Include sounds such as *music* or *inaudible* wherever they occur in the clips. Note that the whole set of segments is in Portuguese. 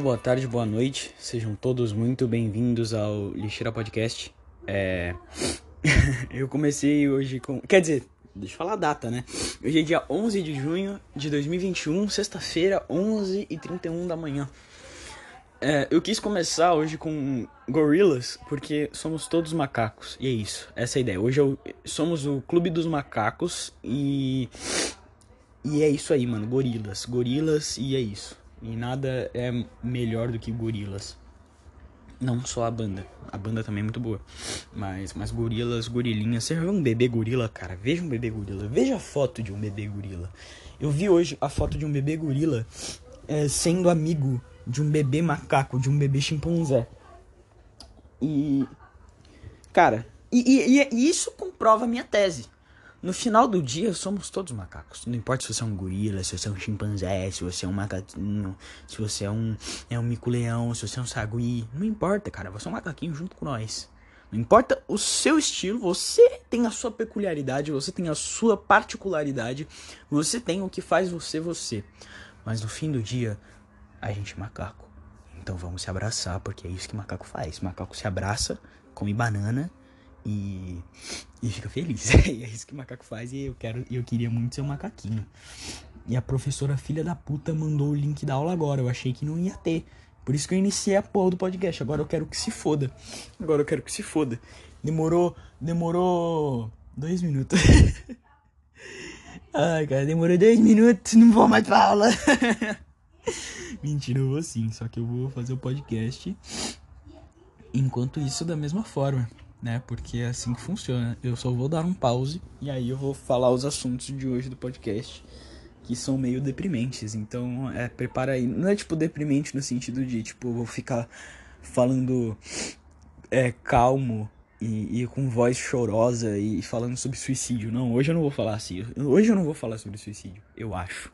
Boa tarde, boa noite. Sejam todos muito bem-vindos ao Lixeira Podcast. É... *laughs* eu comecei hoje com. Quer dizer, deixa eu falar a data, né? Hoje é dia 11 de junho de 2021, sexta-feira, 11h31 da manhã. É, eu quis começar hoje com gorilas, porque somos todos macacos. E é isso, essa é a ideia. Hoje eu... somos o Clube dos Macacos e. E é isso aí, mano. Gorilas. Gorilas e é isso. E nada é melhor do que gorilas. Não só a banda. A banda também é muito boa. Mas, mas gorilas, gorilinhas. Você viu um bebê gorila, cara? Veja um bebê gorila. Veja a foto de um bebê gorila. Eu vi hoje a foto de um bebê gorila é, sendo amigo de um bebê macaco, de um bebê chimpanzé. E. Cara, e, e, e isso comprova a minha tese. No final do dia, somos todos macacos. Não importa se você é um gorila, se você é um chimpanzé, se você é um macaquinho, se você é um, é um mico-leão, se você é um sagui. Não importa, cara. Você é um macaquinho junto com nós. Não importa o seu estilo, você tem a sua peculiaridade, você tem a sua particularidade, você tem o que faz você você. Mas no fim do dia, a gente é macaco. Então vamos se abraçar, porque é isso que macaco faz. Macaco se abraça, come banana e, e fica feliz. *laughs* é isso que o macaco faz e eu quero eu queria muito ser um macaquinho. E a professora filha da puta mandou o link da aula agora. Eu achei que não ia ter. Por isso que eu iniciei a porra do podcast. Agora eu quero que se foda. Agora eu quero que se foda. Demorou. Demorou. Dois minutos. *laughs* Ai, cara, demorou dois minutos. Não vou mais pra aula. *laughs* Mentira, eu vou sim. Só que eu vou fazer o podcast. Enquanto isso, da mesma forma né? Porque é assim que funciona. Eu só vou dar um pause e aí eu vou falar os assuntos de hoje do podcast que são meio deprimentes. Então, é, prepara aí. Não é tipo deprimente no sentido de, tipo, vou ficar falando é calmo e, e, com voz chorosa e falando sobre suicídio. Não, hoje eu não vou falar assim. Hoje eu não vou falar sobre suicídio. Eu acho.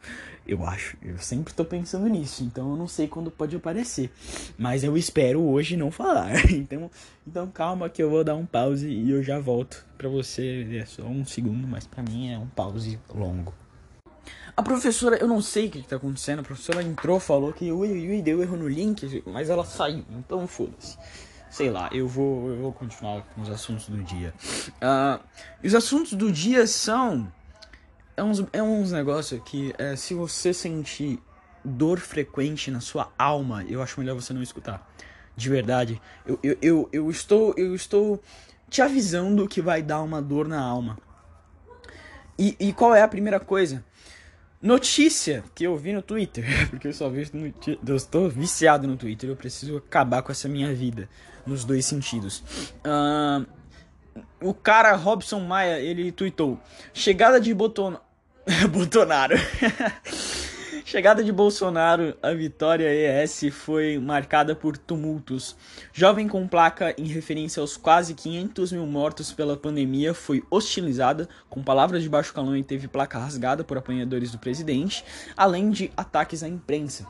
Eu acho. Eu sempre tô pensando nisso. Então eu não sei quando pode aparecer. Mas eu espero hoje não falar. *laughs* Então, então calma que eu vou dar um pause e eu já volto. Pra você é só um segundo, mas pra mim é um pause longo. A professora, eu não sei o que, que tá acontecendo. A professora entrou, falou que ui, ui, deu erro no link, mas ela saiu. Então foda-se sei lá, eu vou, eu vou continuar com os assuntos do dia. Uh, os assuntos do dia são. É uns, é uns negócios que, é, se você sentir dor frequente na sua alma, eu acho melhor você não escutar. De verdade. Eu, eu, eu, eu, estou, eu estou te avisando que vai dar uma dor na alma. E, e qual é a primeira coisa? Notícia que eu vi no Twitter, *laughs* porque eu só vejo no eu estou viciado no Twitter, eu preciso acabar com essa minha vida nos dois sentidos. Uh, o cara Robson Maia, ele tweetou: "Chegada de Boton... *laughs* Bolsonaro. *laughs* Chegada de Bolsonaro à vitória ES foi marcada por tumultos. Jovem com placa em referência aos quase 500 mil mortos pela pandemia foi hostilizada com palavras de baixo calão e teve placa rasgada por apanhadores do presidente, além de ataques à imprensa.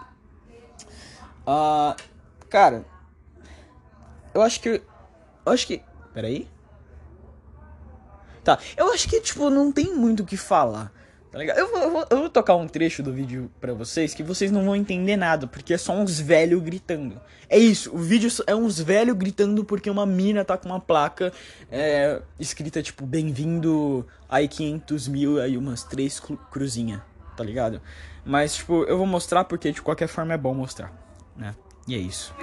Uh, cara, eu acho que. Eu acho que. Peraí. Tá, eu acho que, tipo, não tem muito o que falar. Tá ligado? Eu vou, eu, vou, eu vou tocar um trecho do vídeo pra vocês que vocês não vão entender nada, porque é só uns velhos gritando. É isso, o vídeo é uns velhos gritando porque uma mina tá com uma placa é, escrita tipo, bem-vindo aí 500 mil, aí umas três cruzinha, tá ligado? Mas, tipo, eu vou mostrar porque de qualquer forma é bom mostrar, né? E é isso.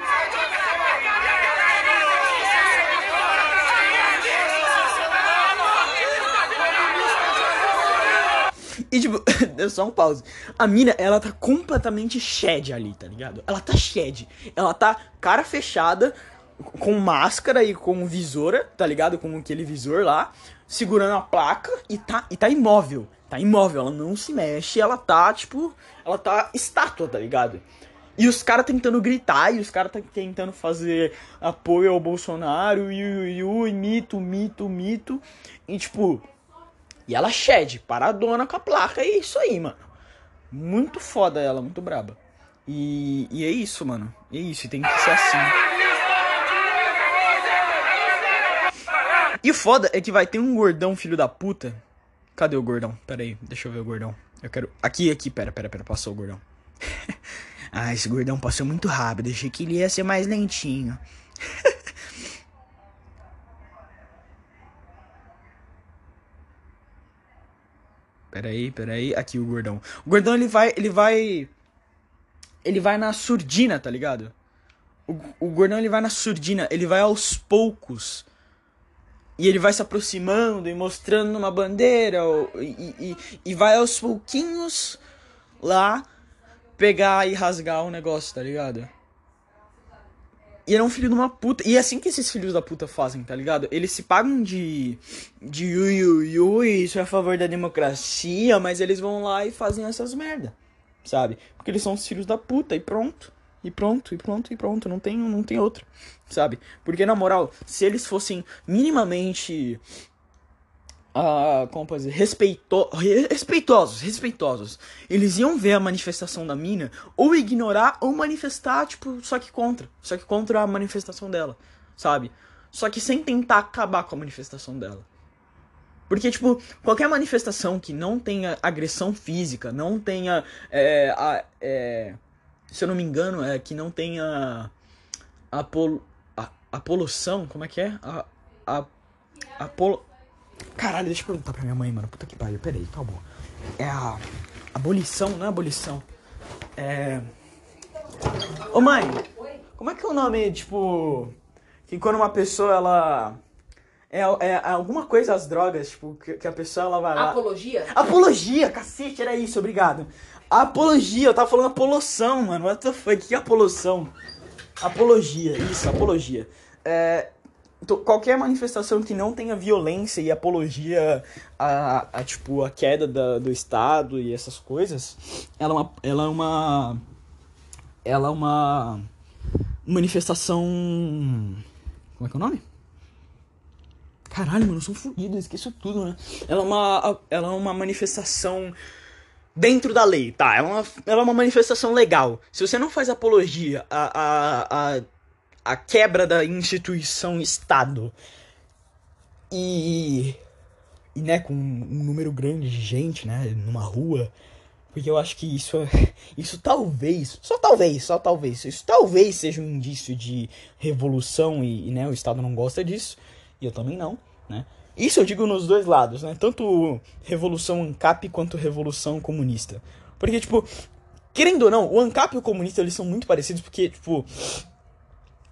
E tipo, *laughs* só um pause. A mina, ela tá completamente shed ali, tá ligado? Ela tá shed. Ela tá cara fechada, com máscara e com visora, tá ligado? Com aquele visor lá, segurando a placa e tá, e tá imóvel. Tá imóvel, ela não se mexe, ela tá, tipo, ela tá estátua, tá ligado? E os caras tentando gritar, e os caras tá tentando fazer apoio ao Bolsonaro, e, e mito, mito, mito. E tipo, e ela shed, paradona com a placa. E é isso aí, mano. Muito foda ela, muito braba. E, e é isso, mano. É isso, tem que ser assim. E o foda é que vai ter um gordão filho da puta. Cadê o gordão? Pera aí, deixa eu ver o gordão. Eu quero. Aqui, aqui, pera, pera, pera. Passou o gordão. *laughs* Ah, esse gordão passou muito rápido. Achei que ele ia ser mais lentinho. *laughs* peraí, peraí. Aqui o gordão. O gordão ele vai. Ele vai. Ele vai na surdina, tá ligado? O, o gordão ele vai na surdina. Ele vai aos poucos. E ele vai se aproximando e mostrando uma bandeira. E, e, e vai aos pouquinhos lá pegar e rasgar o negócio, tá ligado? E ele é um filho de uma puta. E é assim que esses filhos da puta fazem, tá ligado? Eles se pagam de. de ui, ui, ui, isso é a favor da democracia, mas eles vão lá e fazem essas merda, sabe? Porque eles são os filhos da puta e pronto. E pronto, e pronto, e pronto. Não tem, não tem outra, sabe? Porque na moral, se eles fossem minimamente uh, como pode dizer, respeito, respeitosos, respeitosos. Eles iam ver a manifestação da mina, ou ignorar, ou manifestar, tipo, só que contra. Só que contra a manifestação dela, sabe? Só que sem tentar acabar com a manifestação dela. Porque, tipo, qualquer manifestação que não tenha agressão física, não tenha. É, a, é, se eu não me engano, é que não tenha. A, pol, a, a poluição, como é que é? A, a, Caralho, deixa eu perguntar pra minha mãe, mano. Puta que pariu, peraí, calma. É a. Abolição, não é abolição. É. Ô mãe, como é que é o nome, tipo. Que quando uma pessoa ela. É, é alguma coisa as drogas, tipo, que, que a pessoa ela vai lá. Apologia? Apologia, cacete, era isso, obrigado. Apologia, eu tava falando apoloção, mano. What the fuck? Que apoloção? Apologia, isso, apologia. É, qualquer manifestação que não tenha violência e apologia a, a tipo a queda da, do estado e essas coisas ela é uma ela é uma ela é uma manifestação como é que é o nome? Caralho mano eu sou fodido esqueço tudo né? Ela é uma ela é uma manifestação dentro da lei tá? É uma ela é uma manifestação legal. Se você não faz apologia a, a, a a quebra da instituição Estado e, e né, com um número grande de gente, né, numa rua, porque eu acho que isso, *laughs* isso talvez, só talvez, só talvez, isso talvez seja um indício de revolução e, e né, o Estado não gosta disso, e eu também não, né. Isso eu digo nos dois lados, né, tanto revolução ANCAP quanto revolução comunista. Porque, tipo, querendo ou não, o ANCAP e o comunista, eles são muito parecidos, porque, tipo,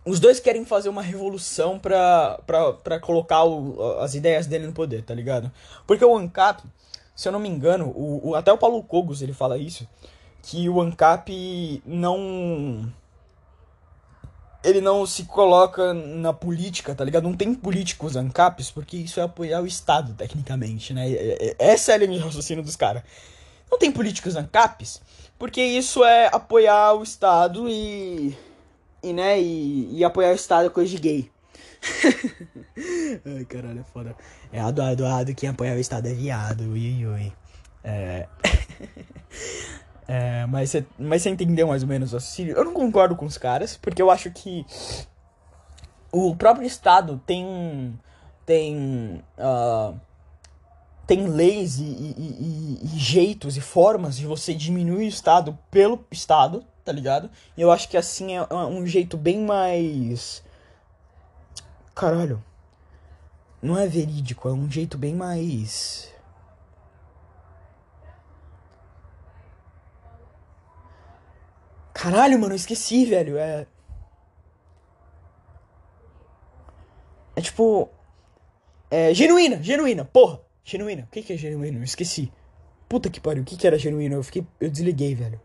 os dois querem fazer uma revolução pra, pra, pra colocar o, as ideias dele no poder, tá ligado? Porque o ANCAP, se eu não me engano, o, o, até o Paulo Cogos ele fala isso, que o ANCAP não. Ele não se coloca na política, tá ligado? Não tem políticos ANCAPs, porque isso é apoiar o Estado, tecnicamente, né? Essa é a linha de raciocínio dos caras. Não tem políticos ANCAPs, porque isso é apoiar o Estado e e, né, e, e apoiar o Estado coisa de gay. *laughs* Ai, caralho, é foda. É ado, ado, ado, quem apoia o Estado é viado, ui, ui. É... *laughs* é mas você mas entendeu mais ou menos o auxílio? Eu não concordo com os caras, porque eu acho que o próprio Estado tem... tem... Uh, tem leis e, e, e, e, jeitos e formas de você diminuir o Estado pelo Estado, tá ligado? E eu acho que assim é um jeito bem mais. Caralho. Não é verídico, é um jeito bem mais. Caralho, mano, eu esqueci, velho. É. É tipo. É. Genuína, genuína, porra. Genuína. O que, que é genuína? Eu esqueci. Puta que pariu, o que, que era genuína? Eu fiquei. Eu desliguei, velho.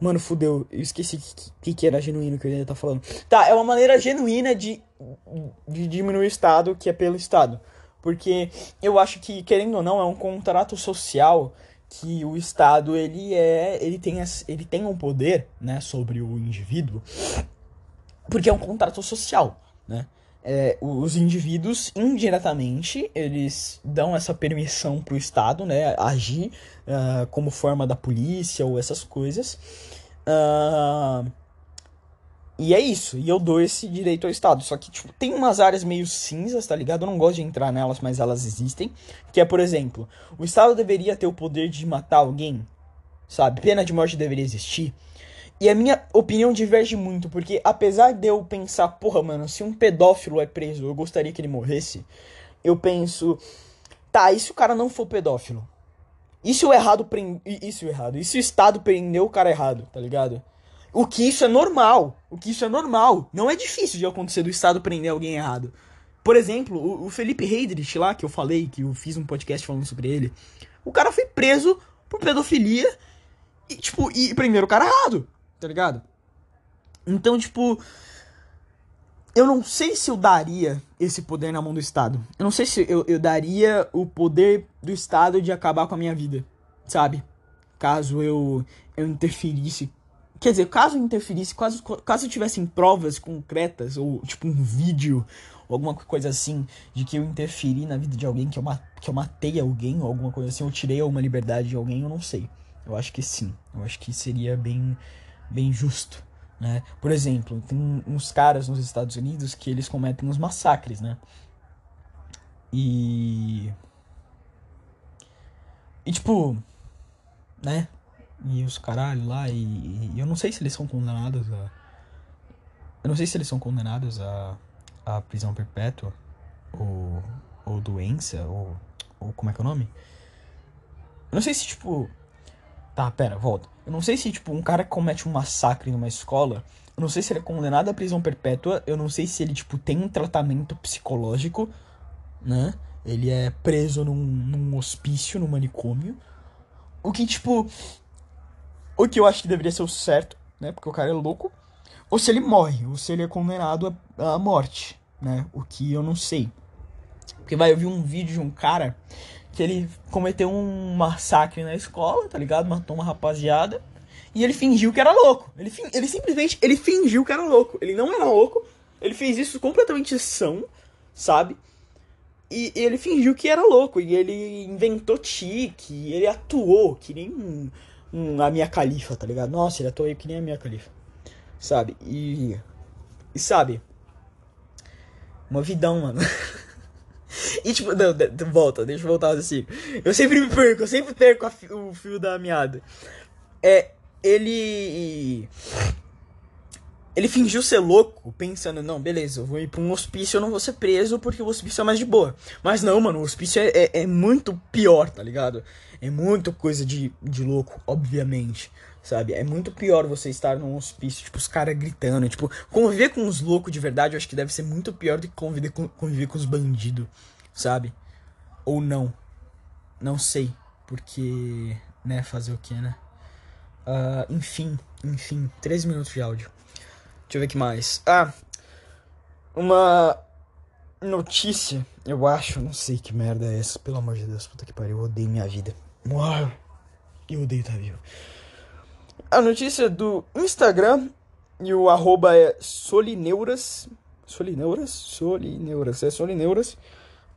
Mano, fudeu. Eu esqueci o que, que, era genuíno que eu ia tá falando. Tá, é uma maneira genuína de, de diminuir o Estado, que é pelo Estado. Porque eu acho que, querendo ou não, é um contrato social que o Estado, ele é... Ele tem, ele tem um poder, né, sobre o indivíduo. Porque é um contrato social, né? É, os indivíduos indiretamente eles dão essa permissão para o Estado né, agir uh, como forma da polícia ou essas coisas. Uh, e é isso. E eu dou esse direito ao Estado. Só que tipo, tem umas áreas meio cinzas tá ligado? Eu não gosto de entrar nelas mas elas existem. Que é por exemplo o Estado deveria ter o poder de matar alguém? Sabe? Pena de morte deveria existir. E a minha opinião diverge muito, porque apesar de eu pensar, porra, mano, se um pedófilo é preso, eu gostaria que ele morresse. Eu penso, tá, e se o cara não for pedófilo? E se o errado prende. Isso errado. Se o Estado prendeu o cara errado, tá ligado? O que isso é normal. O que isso é normal. Não é difícil de acontecer do Estado prender alguém errado. Por exemplo, o, o Felipe Heidrich lá, que eu falei, que eu fiz um podcast falando sobre ele. O cara foi preso por pedofilia e, tipo, e prenderam o cara errado tá ligado? Então, tipo, eu não sei se eu daria esse poder na mão do Estado. Eu não sei se eu, eu daria o poder do Estado de acabar com a minha vida, sabe? Caso eu, eu interferisse. Quer dizer, caso eu interferisse, caso, caso eu tivessem provas concretas, ou tipo um vídeo, ou alguma coisa assim, de que eu interferi na vida de alguém, que eu, que eu matei alguém, ou alguma coisa assim, eu tirei alguma liberdade de alguém, eu não sei. Eu acho que sim. Eu acho que seria bem bem justo, né? Por exemplo, tem uns caras nos Estados Unidos que eles cometem uns massacres, né? E e tipo, né? E os caralho lá e, e, eu não sei se eles são condenados a eu não sei se eles são condenados a, a prisão perpétua ou, ou doença ou, ou como é que é o nome? Eu não sei se tipo Tá, pera, volta. Eu não sei se, tipo, um cara que comete um massacre numa escola, eu não sei se ele é condenado à prisão perpétua, eu não sei se ele, tipo, tem um tratamento psicológico, né? Ele é preso num, num hospício, num manicômio. O que, tipo. O que eu acho que deveria ser o certo, né? Porque o cara é louco. Ou se ele morre, ou se ele é condenado à morte, né? O que eu não sei. Porque vai, eu vi um vídeo de um cara que ele cometeu um massacre na escola, tá ligado? Matou uma rapaziada. E ele fingiu que era louco. Ele, ele simplesmente ele fingiu que era louco. Ele não era louco. Ele fez isso completamente são, sabe? E, ele fingiu que era louco. E ele inventou tique. ele atuou que nem um, um, a minha califa, tá ligado? Nossa, ele atuou que nem a minha califa. Sabe? E. E sabe? Uma vidão, mano. *laughs* E tipo, não, volta, deixa eu voltar assim. Eu sempre me perco, eu sempre perco o fio da meada. É, ele. Ele fingiu ser louco, pensando, não, beleza, eu vou ir pra um hospício, eu não vou ser preso porque o hospício é mais de boa. Mas não, mano, o hospício é, é, é muito pior, tá ligado? É muito coisa de, de louco, obviamente sabe? É muito pior você estar num hospício, tipo, os caras gritando. Tipo, conviver com os loucos de verdade, eu acho que deve ser muito pior do que conviver com, conviver com os bandidos, sabe? Ou não. Não sei. Porque, né, fazer o que, né? Uh, enfim, enfim, 13 minutos de áudio. Deixa eu ver o que mais. Ah, uma notícia, eu acho, não sei que merda é essa, pelo amor de Deus, puta que pariu, eu odeio minha vida. Uau, eu odeio estar vivo a notícia do Instagram e o arroba é Solineuras. Solineuras? Solineuras, é Solineuras.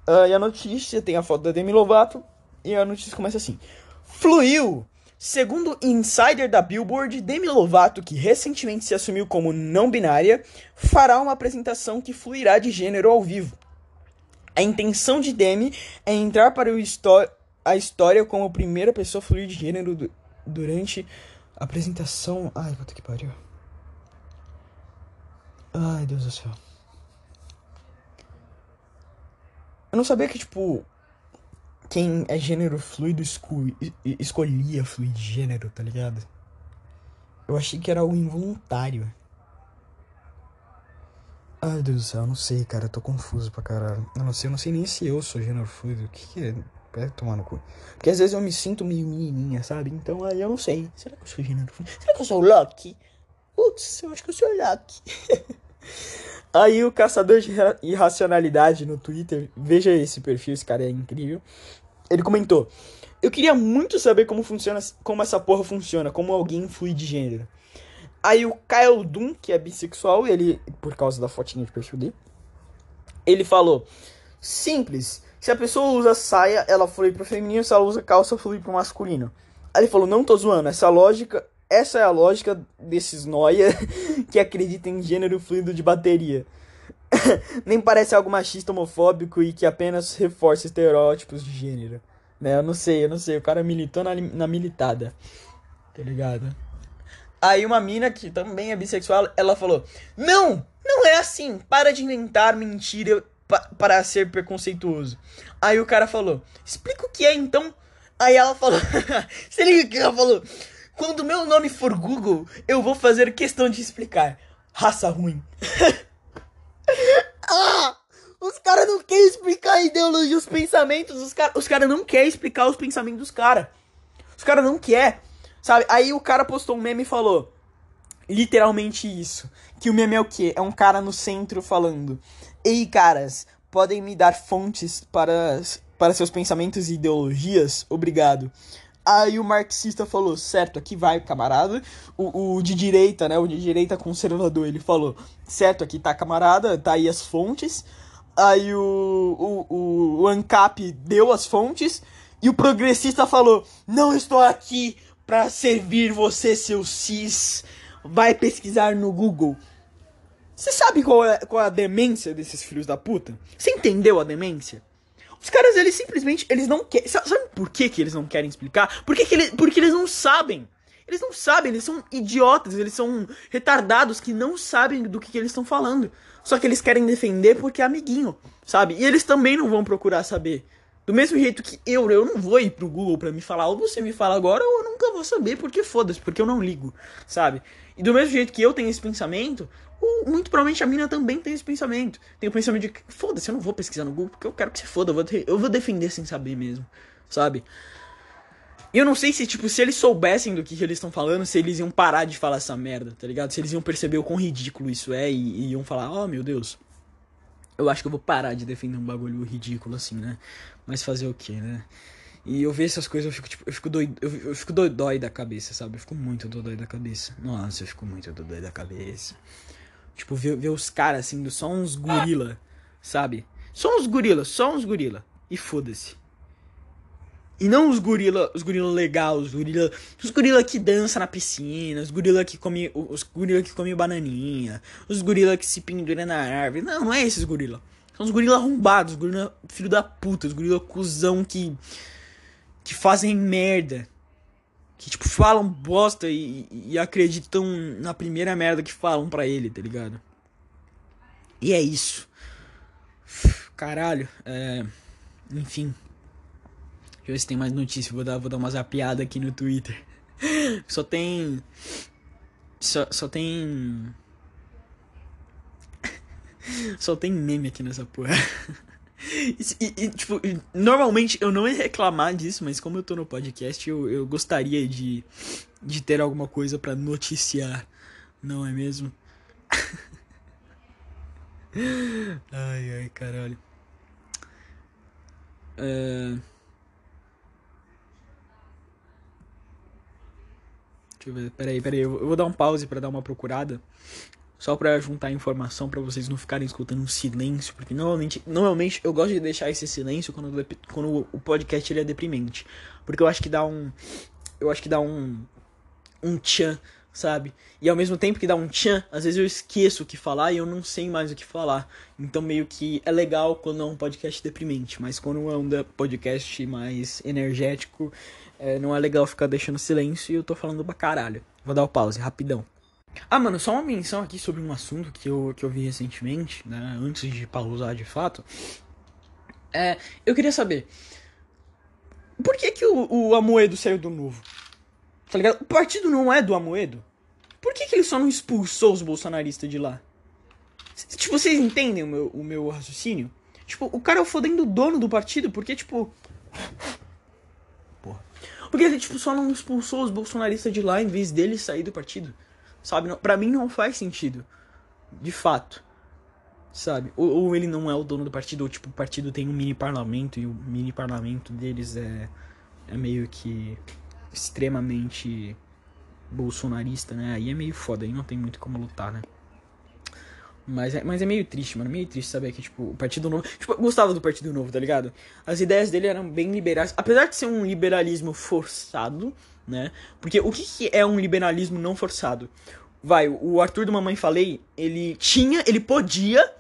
Uh, e a notícia tem a foto da Demi Lovato e a notícia começa assim: Fluiu! Segundo insider da Billboard, Demi Lovato, que recentemente se assumiu como não binária, fará uma apresentação que fluirá de gênero ao vivo. A intenção de Demi é entrar para a história como primeira pessoa a fluir de gênero durante Apresentação. Ai, puta que pariu. Ai, Deus do céu. Eu não sabia que, tipo, quem é gênero fluido esco escolhia fluir de gênero, tá ligado? Eu achei que era algo involuntário. Ai, Deus do céu, eu não sei, cara. Eu tô confuso pra caralho. Eu não sei, eu não sei nem se eu sou gênero fluido. O que, que é? Pega tomar no cu. Porque às vezes eu me sinto meio menininha, sabe? Então aí eu não sei. Será que eu sou gênero? Será que eu sou o Loki? Putz, eu acho que eu sou o Loki. *laughs* aí o caçador de irracionalidade no Twitter, veja esse perfil, esse cara é incrível. Ele comentou: Eu queria muito saber como funciona, como essa porra funciona, como alguém influi de gênero. Aí o Kyle Doom, que é bissexual, ele, por causa da fotinha de perfil dele, ele falou: Simples. Se a pessoa usa saia, ela flui pro feminino, se ela usa calça, flui pro masculino. Aí ele falou, não tô zoando, essa lógica, essa é a lógica desses noia *laughs* que acreditam em gênero fluido de bateria. *laughs* Nem parece algo machista, homofóbico e que apenas reforça estereótipos de gênero. Né, eu não sei, eu não sei, o cara militou na, na militada. Tá ligado? Aí uma mina que também é bissexual, ela falou: Não, não é assim. Para de inventar mentira pa para ser preconceituoso. Aí o cara falou: Explica o que é então. Aí ela falou: *laughs* Se liga que ela falou. Quando meu nome for Google, eu vou fazer questão de explicar. Raça ruim. *laughs* ah! Os caras não querem explicar a ideologia, os pensamentos. Os caras os cara não querem explicar os pensamentos dos caras. Os caras não querem. Sabe? Aí o cara postou um meme e falou. Literalmente isso. Que o meme é o quê? É um cara no centro falando. Ei, caras, podem me dar fontes para, para seus pensamentos e ideologias? Obrigado. Aí o marxista falou, certo, aqui vai, camarada. O, o de direita, né? O de direita conservador, ele falou, certo, aqui tá, camarada, tá aí as fontes. Aí o, o, o, o ANCAP deu as fontes. E o progressista falou, não estou aqui para servir você, seu cis. Vai pesquisar no Google. Você sabe qual é, qual é a demência desses filhos da puta? Você entendeu a demência? Os caras, eles simplesmente, eles não querem. Sabe por que, que eles não querem explicar? Porque, que eles, porque eles não sabem. Eles não sabem, eles são idiotas, eles são retardados que não sabem do que, que eles estão falando. Só que eles querem defender porque é amiguinho, sabe? E eles também não vão procurar saber. Do mesmo jeito que eu, eu não vou ir pro Google pra me falar, ou você me fala agora, ou eu nunca vou saber, porque foda-se, porque eu não ligo, sabe? E do mesmo jeito que eu tenho esse pensamento, muito provavelmente a mina também tem esse pensamento. Tem o pensamento de que, foda-se, eu não vou pesquisar no Google, porque eu quero que você foda, eu vou, eu vou defender sem saber mesmo, sabe? E eu não sei se, tipo, se eles soubessem do que, que eles estão falando, se eles iam parar de falar essa merda, tá ligado? Se eles iam perceber o quão ridículo isso é e, e iam falar, oh meu Deus, eu acho que eu vou parar de defender um bagulho ridículo assim, né? Mas fazer o quê, né? E eu vejo essas coisas, eu fico, tipo, eu fico doido, eu, eu fico dói da cabeça, sabe? Eu fico muito dói da cabeça. Nossa, eu fico muito dói da cabeça. Tipo, ver, ver os caras assim, só uns gorila, sabe? Só uns gorila, só uns gorila. E foda-se. E não os gorila, os gorila legal, os gorila, os gorila que dança na piscina, os gorila que come, os gorila que come bananinha, os gorila que se pendura na árvore. Não, não é esses gorila. São os gorila arrombados, os gorila filho da puta, os gorila cuzão que que fazem merda. Que, tipo, falam bosta e, e acreditam na primeira merda que falam pra ele, tá ligado? E é isso. Caralho, é... Enfim. Deixa eu ver se tem mais notícia. Vou dar, vou dar uma zapiada aqui no Twitter. *laughs* Só tem. Só, só tem. *laughs* Só tem meme aqui nessa porra. *laughs* *laughs* E, e, tipo, normalmente eu não ia reclamar disso, mas como eu tô no podcast, eu, eu gostaria de, de ter alguma coisa para noticiar, não é mesmo? *laughs* ai, ai, caralho. Uh... Deixa eu ver, peraí, peraí, eu vou dar um pause para dar uma procurada. Só para juntar informação para vocês não ficarem escutando um silêncio, porque normalmente, normalmente eu gosto de deixar esse silêncio quando, quando o podcast ele é deprimente, porque eu acho que dá um eu acho que dá um um tchan, sabe? E ao mesmo tempo que dá um tchan, às vezes eu esqueço o que falar e eu não sei mais o que falar. Então meio que é legal quando é um podcast deprimente, mas quando é um podcast mais energético, é, não é legal ficar deixando silêncio e eu tô falando pra caralho. Vou dar o pause, rapidão. Ah, mano, só uma menção aqui sobre um assunto que eu, que eu vi recentemente, né? Antes de pausar de fato. É, eu queria saber. Por que, que o, o Amoedo saiu do novo? Tá ligado? O partido não é do Amoedo. Por que, que ele só não expulsou os bolsonaristas de lá? Tipo, vocês entendem o meu, o meu raciocínio? Tipo, o cara é o fodendo dono do partido, porque, tipo. Porra. Porque ele, tipo, só não expulsou os bolsonaristas de lá em vez dele sair do partido. Sabe? Para mim não faz sentido. De fato. Sabe? Ou, ou, ele não é o dono do partido, ou tipo, o partido tem um mini parlamento e o mini parlamento deles é, é meio que extremamente bolsonarista, né? Aí é meio foda, aí não tem muito como lutar, né? Mas é, mas é meio triste, mano. Meio triste saber que, tipo, o Partido Novo. Tipo, eu gostava do Partido Novo, tá ligado? As ideias dele eram bem liberais. Apesar de ser um liberalismo forçado, né? Porque o que, que é um liberalismo não forçado? Vai, o Arthur do Mamãe Falei, ele tinha, ele podia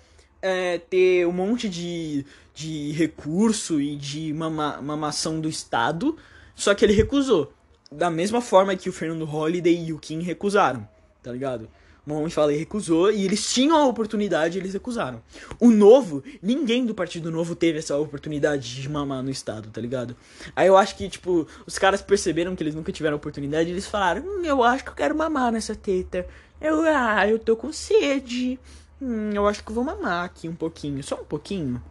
é, ter um monte de, de recurso e de mama, mamação do Estado, só que ele recusou, da mesma forma que o Fernando Holliday e o Kim recusaram, tá ligado? Mohamed Falei recusou e eles tinham a oportunidade e eles recusaram. O novo, ninguém do Partido Novo teve essa oportunidade de mamar no Estado, tá ligado? Aí eu acho que, tipo, os caras perceberam que eles nunca tiveram oportunidade e eles falaram: hum, eu acho que eu quero mamar nessa teta. Eu, ah, eu tô com sede. Hum, eu acho que eu vou mamar aqui um pouquinho, só um pouquinho.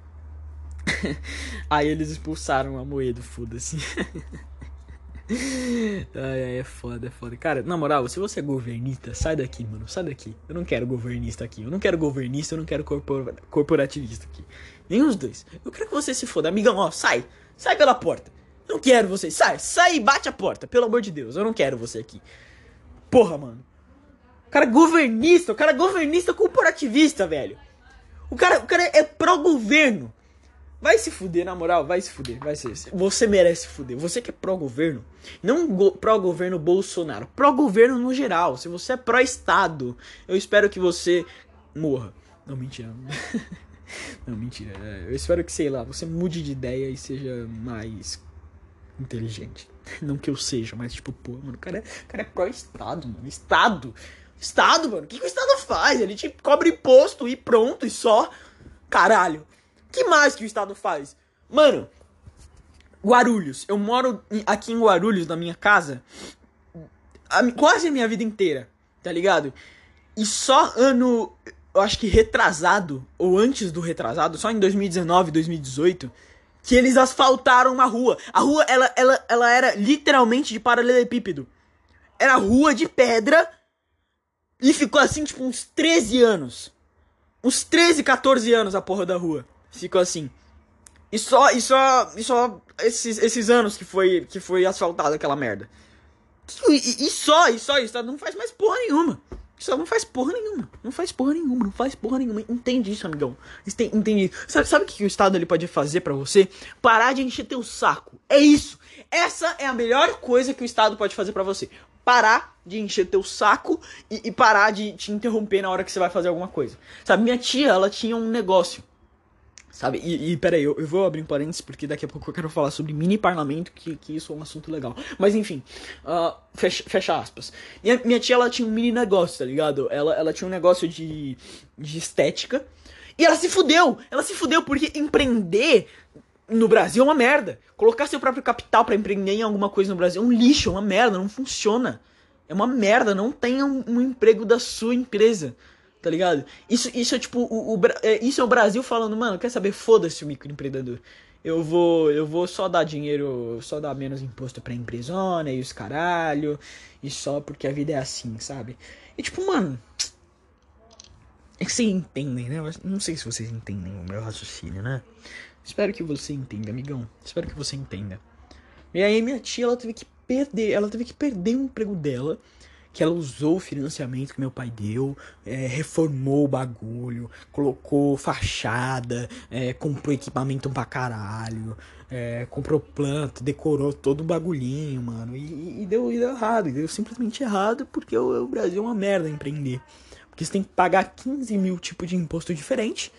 *laughs* Aí eles expulsaram a Moedo, foda-se. *laughs* ai, ai, é foda, é foda. Cara, na moral, se você é governista, sai daqui, mano. Sai daqui. Eu não quero governista aqui. Eu não quero governista, eu não quero corpor corporativista aqui. Nem os dois. Eu quero que você se foda. Amigão, ó, sai. Sai pela porta. Não quero você. Sai, sai e bate a porta. Pelo amor de Deus, eu não quero você aqui. Porra, mano. O cara é governista, o cara é governista corporativista, velho. O cara, o cara é pró-governo. Vai se fuder, na moral, vai se fuder, vai ser. Você merece fuder. Você que é pró-governo, não go pró-governo Bolsonaro, pró-governo no geral. Se você é pró-estado, eu espero que você morra. Não, mentira. *laughs* não, mentira. É, eu espero que, sei lá, você mude de ideia e seja mais inteligente. *laughs* Não que eu seja, mas tipo, pô, mano, o cara é, cara é pró-estado, mano. Estado. Estado, mano. O que, que o Estado faz? Ele te cobra imposto e pronto, e só. Caralho que mais que o Estado faz? Mano, Guarulhos. Eu moro aqui em Guarulhos, na minha casa, a, quase a minha vida inteira, tá ligado? E só ano, eu acho que retrasado, ou antes do retrasado, só em 2019, 2018, que eles asfaltaram uma rua. A rua, ela, ela, ela era literalmente de paralelepípedo. Era rua de pedra e ficou assim, tipo, uns 13 anos. Uns 13, 14 anos a porra da rua ficou assim. E só, e só, e só esses, esses anos que foi, que foi asfaltado aquela merda. E, e só, e só isso, não faz mais porra nenhuma. Isso não faz porra nenhuma. Não faz porra nenhuma, não faz porra nenhuma. Entende isso, amigão. Entende Sabe, sabe o que o Estado ele pode fazer para você? Parar de encher teu saco. É isso. Essa é a melhor coisa que o Estado pode fazer para você. Parar de encher teu saco e, e parar de te interromper na hora que você vai fazer alguma coisa. Sabe, minha tia, ela tinha um negócio. Sabe? E, e peraí, eu, eu vou abrir um parênteses porque daqui a pouco eu quero falar sobre mini parlamento, que, que isso é um assunto legal. Mas enfim, uh, fecha, fecha aspas. Minha, minha tia, ela tinha um mini negócio, tá ligado? Ela, ela tinha um negócio de, de estética. E ela se fudeu! Ela se fudeu porque empreender no Brasil é uma merda. Colocar seu próprio capital para empreender em alguma coisa no Brasil é um lixo, é uma merda, não funciona. É uma merda, não tenha um, um emprego da sua empresa tá ligado? Isso, isso é tipo, o, o é, isso é o Brasil falando, mano, quer saber? Foda-se o microempreendedor. Eu vou, eu vou só dar dinheiro, só dar menos imposto pra empresona e os caralho, e só porque a vida é assim, sabe? E tipo, mano, é que vocês entendem, né? não sei se vocês entendem o meu raciocínio, né? Espero que você entenda, amigão. Espero que você entenda. E aí minha tia, ela teve que perder, ela teve que perder o emprego dela que ela usou o financiamento que meu pai deu, é, reformou o bagulho, colocou fachada, é, comprou equipamento pra caralho, é, comprou planta, decorou todo o bagulhinho, mano. E, e, deu, e deu errado, e deu simplesmente errado porque o, o Brasil é uma merda empreender. Porque você tem que pagar 15 mil tipos de imposto diferente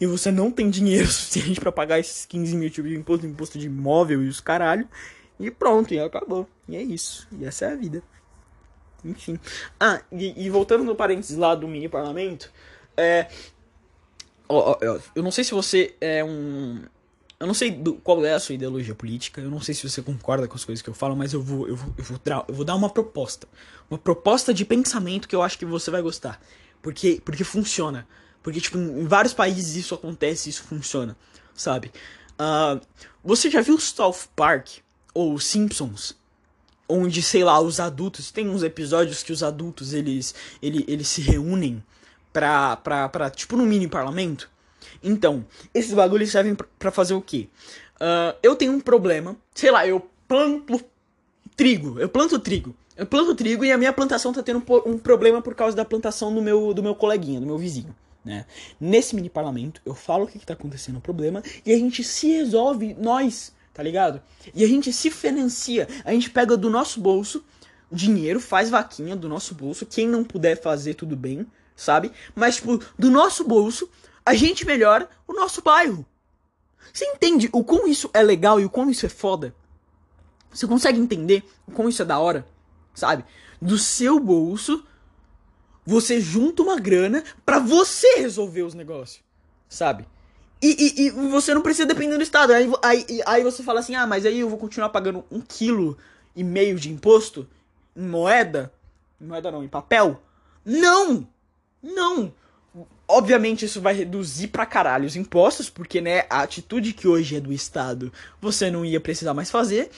e você não tem dinheiro *laughs* suficiente para pagar esses 15 mil tipos de imposto, imposto de imóvel e os caralho. E pronto, e acabou. E é isso. E essa é a vida. Enfim. Ah, e, e, voltando no parênteses lá do mini parlamento, é. Ó, ó, eu não sei se você é um. Eu não sei do, qual é a sua ideologia política, eu não sei se você concorda com as coisas que eu falo, mas eu vou, eu vou, eu vou, eu vou dar uma proposta. Uma proposta de pensamento que eu acho que você vai gostar. Porque, porque funciona. Porque, tipo, em vários países isso acontece, isso funciona, sabe? Uh, você já viu South Park? Ou Simpsons? Onde, sei lá, os adultos, tem uns episódios que os adultos, eles, eles, eles se reúnem pra, pra, pra, tipo, no mini parlamento. Então, esses bagulhos servem para fazer o quê? Uh, eu tenho um problema, sei lá, eu planto trigo, eu planto trigo. Eu planto trigo e a minha plantação tá tendo um, um problema por causa da plantação do meu, do meu coleguinha, do meu vizinho. Né? Nesse mini parlamento, eu falo o que, que tá acontecendo o problema e a gente se resolve, nós, tá ligado? E a gente se financia, a gente pega do nosso bolso dinheiro, faz vaquinha do nosso bolso, quem não puder fazer tudo bem, sabe? Mas tipo, do nosso bolso, a gente melhora o nosso bairro. Você entende o quão isso é legal e o quão isso é foda? Você consegue entender como isso é da hora? Sabe? Do seu bolso, você junta uma grana para você resolver os negócios. Sabe? E, e, e, você não precisa depender do Estado. Aí, aí, aí você fala assim, ah, mas aí eu vou continuar pagando um quilo e meio de imposto em moeda? Em moeda não, em papel? Não! Não! Obviamente isso vai reduzir pra caralho os impostos, porque, né, a atitude que hoje é do Estado, você não ia precisar mais fazer.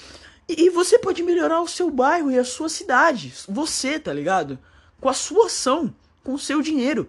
E, e você pode melhorar o seu bairro e a sua cidade. Você, tá ligado? Com a sua ação, com o seu dinheiro.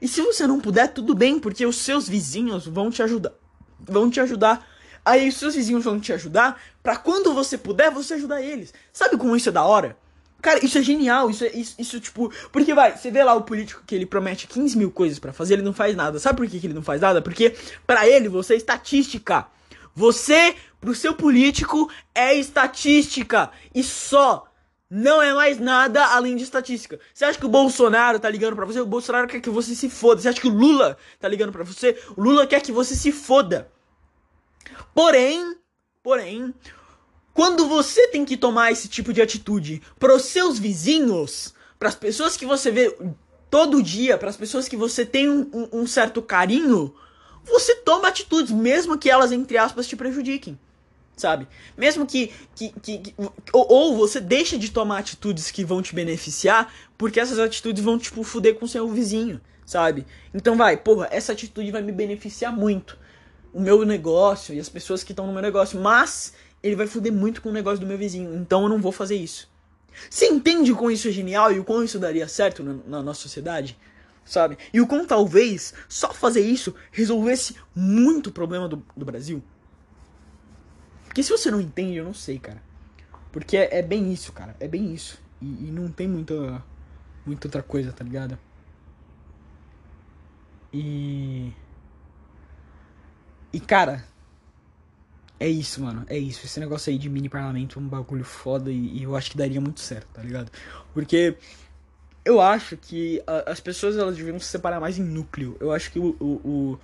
E se você não puder, tudo bem, porque os seus vizinhos vão te ajudar. Vão te ajudar. Aí os seus vizinhos vão te ajudar para quando você puder, você ajudar eles. Sabe como isso é da hora? Cara, isso é genial, isso é isso, isso, tipo. Porque vai, você vê lá o político que ele promete 15 mil coisas para fazer, ele não faz nada. Sabe por que, que ele não faz nada? Porque para ele você é estatística. Você, pro seu político, é estatística. E só. Não é mais nada além de estatística. Você acha que o Bolsonaro tá ligando para você? O Bolsonaro quer que você se foda. Você acha que o Lula tá ligando para você? O Lula quer que você se foda. Porém, porém, quando você tem que tomar esse tipo de atitude para os seus vizinhos, para as pessoas que você vê todo dia, para as pessoas que você tem um, um, certo carinho, você toma atitudes, mesmo que elas, entre aspas, te prejudiquem. Sabe? Mesmo que. que, que, que ou, ou, você deixa de tomar atitudes que vão te beneficiar, porque essas atitudes vão, tipo, fuder com o seu vizinho, sabe? Então vai, porra, essa atitude vai me beneficiar muito. O meu negócio e as pessoas que estão no meu negócio. Mas ele vai foder muito com o negócio do meu vizinho. Então eu não vou fazer isso. Você entende o quão isso é genial e o quão isso daria certo na, na nossa sociedade? Sabe? E o quão talvez só fazer isso resolvesse muito o problema do, do Brasil? Porque se você não entende, eu não sei, cara. Porque é, é bem isso, cara. É bem isso. E, e, não tem muita, muita outra coisa, tá ligado? E. E, cara, é isso, mano. É isso. Esse negócio aí de mini parlamento é um bagulho foda e, e eu acho que daria muito certo, tá ligado? Porque eu acho que a, as pessoas elas deviam se separar mais em núcleo. Eu acho que o, o, o,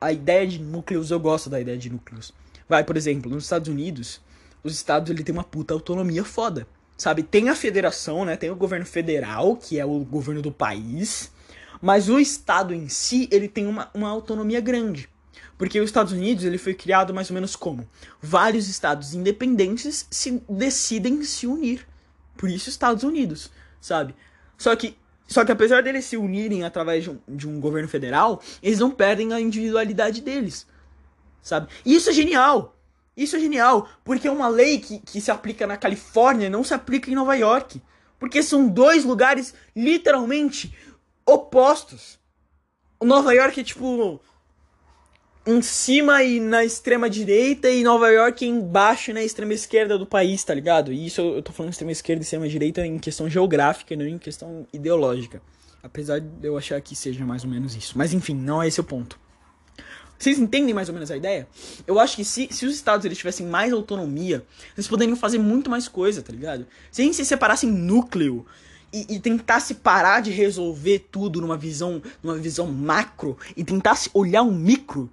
a ideia de núcleos, eu gosto da ideia de núcleos. Vai, por exemplo, nos Estados Unidos, os estados ele tem uma puta autonomia foda. Sabe? Tem a federação, né? Tem o governo federal, que é o governo do país. Mas o estado em si, ele tem uma, uma autonomia grande. Porque os Estados Unidos ele foi criado mais ou menos como vários estados independentes se decidem se unir. Por isso Estados Unidos, sabe? Só que só que apesar deles se unirem através de um, de um governo federal, eles não perdem a individualidade deles, sabe? E isso é genial. Isso é genial, porque é uma lei que, que se aplica na Califórnia não se aplica em Nova York. Porque são dois lugares literalmente opostos. Nova York é tipo em cima e na extrema direita e Nova York embaixo e na extrema esquerda do país, tá ligado? E isso eu, tô falando extrema esquerda e extrema direita em questão geográfica e não em questão ideológica. Apesar de eu achar que seja mais ou menos isso. Mas enfim, não é esse o ponto. Vocês entendem mais ou menos a ideia? Eu acho que se, se os estados eles tivessem mais autonomia, eles poderiam fazer muito mais coisa, tá ligado? Se a gente se separasse em núcleo e, e tentasse parar de resolver tudo numa visão, numa visão macro e tentasse olhar um micro,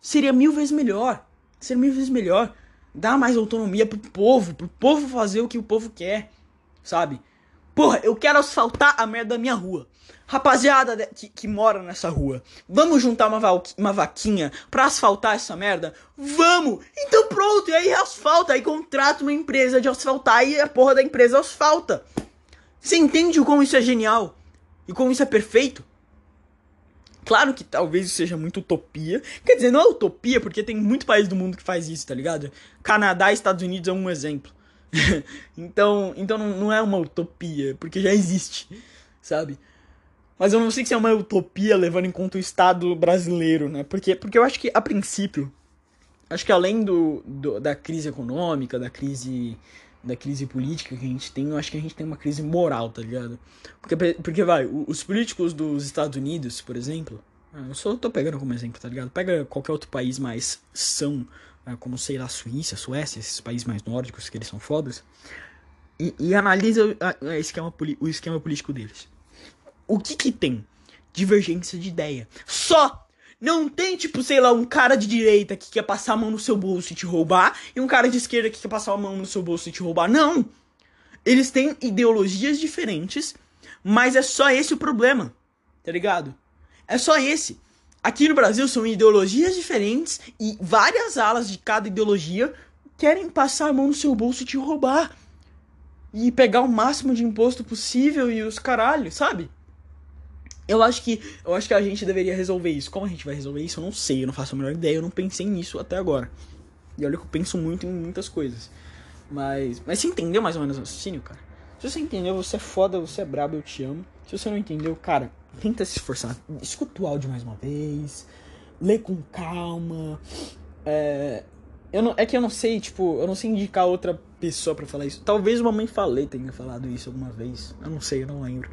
seria mil vezes melhor. Seria mil vezes melhor. Dar mais autonomia pro povo, pro povo fazer o que o povo quer, sabe? Porra, eu quero asfaltar a merda da minha rua. Rapaziada que, que mora nessa rua, vamos juntar uma, uma vaquinha pra asfaltar essa merda? Vamos! Então pronto, e aí asfalta, aí contrata uma empresa de asfaltar e a porra da empresa asfalta. Você entende como isso é genial? E como isso é perfeito? Claro que talvez isso seja muito utopia. Quer dizer, não é utopia, porque tem muito país do mundo que faz isso, tá ligado? Canadá e Estados Unidos é um exemplo. *laughs* então, então não é uma utopia, porque já existe, sabe? Mas eu não sei se é uma utopia levando em conta o Estado brasileiro, né? Porque, porque eu acho que, a princípio, acho que além do, do da crise econômica, da crise da crise política que a gente tem, eu acho que a gente tem uma crise moral, tá ligado? Porque, porque vai, os políticos dos Estados Unidos, por exemplo, ah, eu só tô pegando como exemplo, tá ligado? Pega qualquer outro país mais são, como sei lá, Suíça, Suécia, esses países mais nórdicos que eles são fodas, e, e analisa o esquema, o esquema político deles. O que que tem? Divergência de ideia. Só! Não tem, tipo, sei lá, um cara de direita que quer passar a mão no seu bolso e te roubar, e um cara de esquerda que quer passar a mão no seu bolso e te roubar. Não! Eles têm ideologias diferentes, mas é só esse o problema, tá ligado? É só esse. Aqui no Brasil são ideologias diferentes e várias alas de cada ideologia querem passar a mão no seu bolso e te roubar. E pegar o máximo de imposto possível e os caralhos, sabe? Eu acho que eu acho que a gente deveria resolver isso. Como a gente vai resolver isso? Eu não sei, eu não faço a menor ideia, eu não pensei nisso até agora. E olha que eu penso muito em muitas coisas. Mas, mas você entendeu mais ou menos o raciocínio, cara? Se você entendeu, você é foda, você é brabo, eu te amo. Se você não entendeu, cara, tenta se esforçar. Escuta o áudio mais uma vez. Lê com calma. É, eu não, é que eu não sei, tipo, eu não sei indicar outra pessoa para falar isso. Talvez uma mãe falei tenha falado isso alguma vez. Eu não sei, eu não lembro.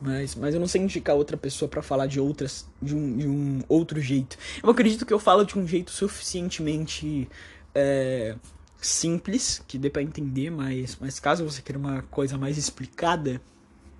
Mas, mas eu não sei indicar outra pessoa para falar de outras de um, de um outro jeito. Eu acredito que eu falo de um jeito suficientemente é, simples que dê para entender, mas, mas caso você queira uma coisa mais explicada,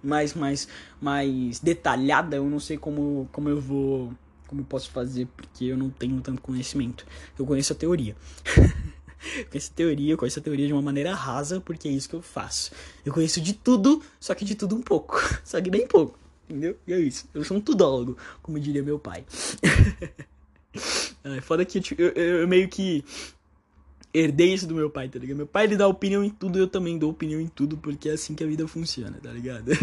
mais mais mais detalhada, eu não sei como como eu vou como eu posso fazer porque eu não tenho tanto conhecimento. Eu conheço a teoria. *laughs* eu conheço a teoria, eu conheço a teoria de uma maneira rasa, porque é isso que eu faço. Eu conheço de tudo, só que de tudo um pouco. *laughs* Só que bem pouco. Entendeu? E é isso. Eu sou um tudólogo, como diria meu pai. *laughs* é foda que eu, eu, eu, meio que herdei isso do meu pai, tá ligado? Meu pai ele dá opinião em tudo, eu também dou opinião em tudo, porque é assim que a vida funciona, tá ligado? *laughs*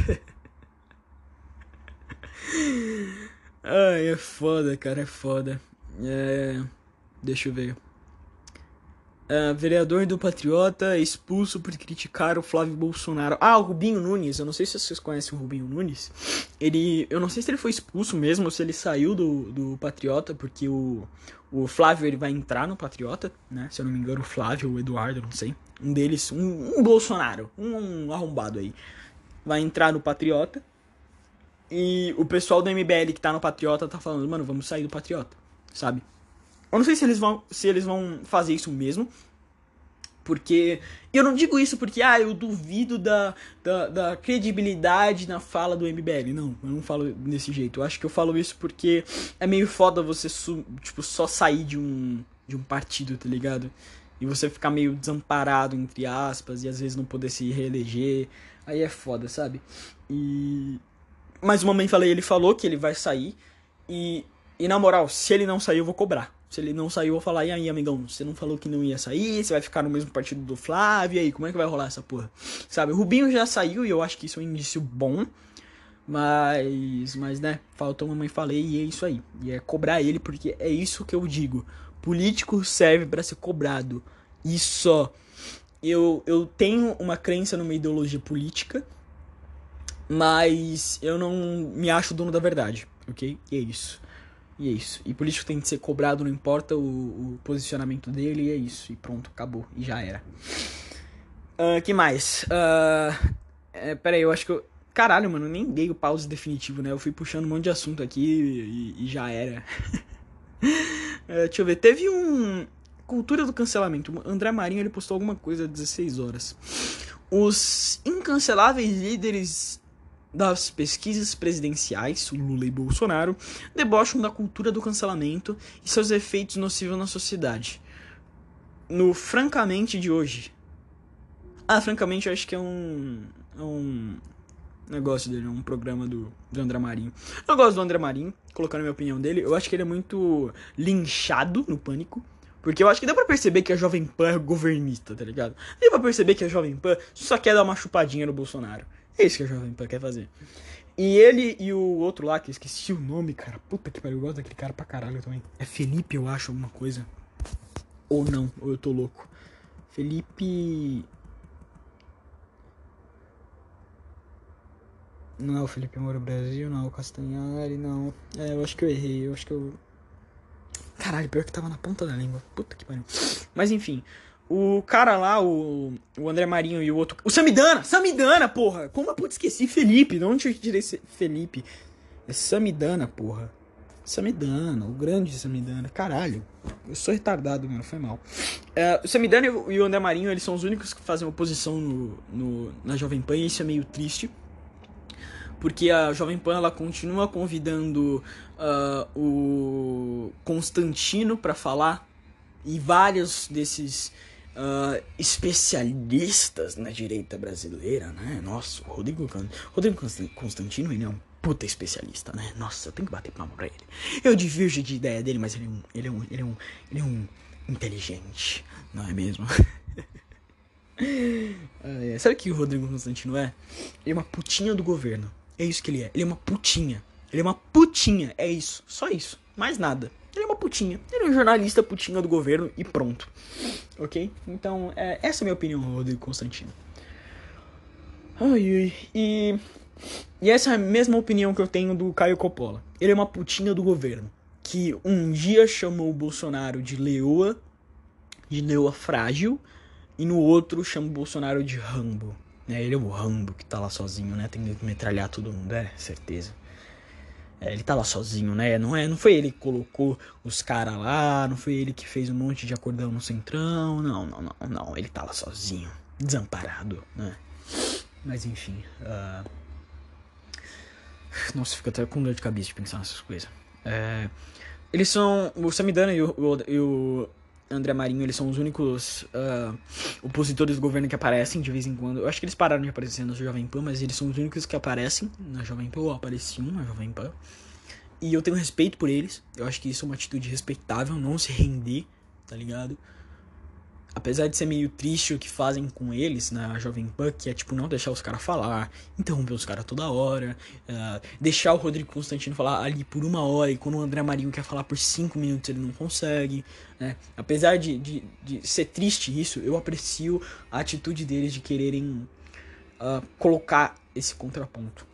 Ai, é foda, cara, é foda. É. Deixa eu ver. Uh, vereador do Patriota expulso por criticar o Flávio Bolsonaro. Ah, o Rubinho Nunes. Eu não sei se vocês conhecem o Rubinho Nunes. Ele. Eu não sei se ele foi expulso mesmo ou se ele saiu do, do Patriota, porque o, o Flávio ele vai entrar no Patriota, né? Se eu não me engano, o Flávio ou o Eduardo, não sei. Um deles, um, um Bolsonaro, um, um arrombado aí. Vai entrar no Patriota. E o pessoal do MBL que tá no Patriota tá falando, mano, vamos sair do Patriota, sabe? Eu não sei se eles vão, se eles vão fazer isso mesmo. Porque. Eu não digo isso porque, ah, eu duvido da, da, da, credibilidade na fala do MBL. Não, eu não falo desse jeito. Eu acho que eu falo isso porque é meio foda você, tipo, só sair de um, de um partido, tá ligado? E você ficar meio desamparado, entre aspas, e às vezes não poder se reeleger. Aí é foda, sabe? E. Mas o mamãe falei, ele falou que ele vai sair. E, e na moral, se ele não sair, eu vou cobrar. Se ele não saiu, eu vou falar, e aí, amigão, você não falou que não ia sair, você vai ficar no mesmo partido do Flávio, e aí, como é que vai rolar essa porra? Sabe, o Rubinho já saiu e eu acho que isso é um indício bom, mas, mas né, faltou mamãe falei e é isso aí. E é cobrar ele, porque é isso que eu digo. Político serve para ser cobrado. E só. Eu, eu tenho uma crença numa ideologia política, mas eu não me acho dono da verdade, ok? E é isso. E é isso. E político tem que ser cobrado, não importa o, o posicionamento dele, e é isso. E pronto, acabou. E já era. Uh, que mais? Uh, é, pera aí, eu acho que eu. Caralho, mano, nem dei o pause definitivo, né? Eu fui puxando um monte de assunto aqui e, e já era. *laughs* é, deixa eu ver. Teve um. Cultura do cancelamento. O André Marinho ele postou alguma coisa às 16 horas. Os incanceláveis líderes das pesquisas presidenciais, Lula e Bolsonaro, debocham da cultura do cancelamento e seus efeitos nocivos na sociedade. No Francamente de hoje. Ah, francamente, eu acho que é um. É um negócio dele, um programa do, do André Marinho. Eu gosto do André Marinho, colocando a minha opinião dele. Eu acho que ele é muito linchado no pânico. Porque eu acho que dá pra perceber que a Jovem Pan é governista, tá ligado? Dá pra perceber que a Jovem Pan só quer dar uma chupadinha no Bolsonaro. É isso que a Jovem Pan quer fazer. E ele e o outro lá, que eu esqueci o nome, cara. Puta que pariu, eu gosto daquele cara pra caralho também. É Felipe, eu acho, alguma coisa. Ou não, ou eu tô louco. Felipe. Não é o Felipe Moura Brasil, não é o Castanhari, não. É, eu acho que eu errei, eu acho que eu. Caralho, pior que tava na ponta da língua. Puta que pariu. Mas enfim, o cara lá, o, o André Marinho e o outro. O Samidana! Samidana, porra! Como eu pude esquecer Felipe? Onde eu tirei Felipe? É Samidana, porra. Samidana, o grande Samidana. Caralho. Eu sou retardado, mano. Foi mal. É, o Samidana e o André Marinho, eles são os únicos que fazem oposição no, no, na Jovem Pan. E isso é meio triste. porque a Jovem Pan ela continua convidando uh, o Constantino para falar e vários desses uh, especialistas na direita brasileira, né? Nossa, o Rodrigo, Rodrigo Constantino ele é um puta especialista, né? Nossa, eu tenho que bater palma pra ele. Eu divirjo de ideia dele, mas ele é um, ele é um, ele é um, ele é um inteligente, não é mesmo? *laughs* é, sabe o que o Rodrigo Constantino é? Ele é uma putinha do governo. É isso que ele é. Ele é uma putinha. Ele é uma putinha. É isso. Só isso. Mais nada. Ele é uma putinha. Ele é um jornalista putinha do governo e pronto. Ok? Então, é, essa é a minha opinião, Rodrigo Constantino. Ai, ai. E, e essa é a mesma opinião que eu tenho do Caio Coppola. Ele é uma putinha do governo. Que um dia chamou o Bolsonaro de leoa, de leoa frágil, e no outro chama o Bolsonaro de Rambo. É, ele é o Rambo que tá lá sozinho, né? Tem que metralhar todo mundo, é, certeza. É, ele tá lá sozinho, né? Não, é, não foi ele que colocou os caras lá, não foi ele que fez um monte de acordão no centrão. Não, não, não, não. Ele tá lá sozinho, desamparado, né? Mas enfim. Uh... Nossa, fica até com dor de cabeça de pensar nessas coisas. É... Eles são. O Samidana e o, o, e o André Marinho, eles são os únicos uh, opositores do governo que aparecem de vez em quando. Eu acho que eles pararam de aparecer na Jovem Pan, mas eles são os únicos que aparecem na Jovem Pan, ou apareciam na Jovem Pan. E eu tenho respeito por eles. Eu acho que isso é uma atitude respeitável, não se render, tá ligado? Apesar de ser meio triste o que fazem com eles na Jovem Pan, que é tipo não deixar os caras falar, interromper os caras toda hora, uh, deixar o Rodrigo Constantino falar ali por uma hora e quando o André Marinho quer falar por cinco minutos ele não consegue, né? Apesar de, de, de ser triste isso, eu aprecio a atitude deles de quererem uh, colocar esse contraponto.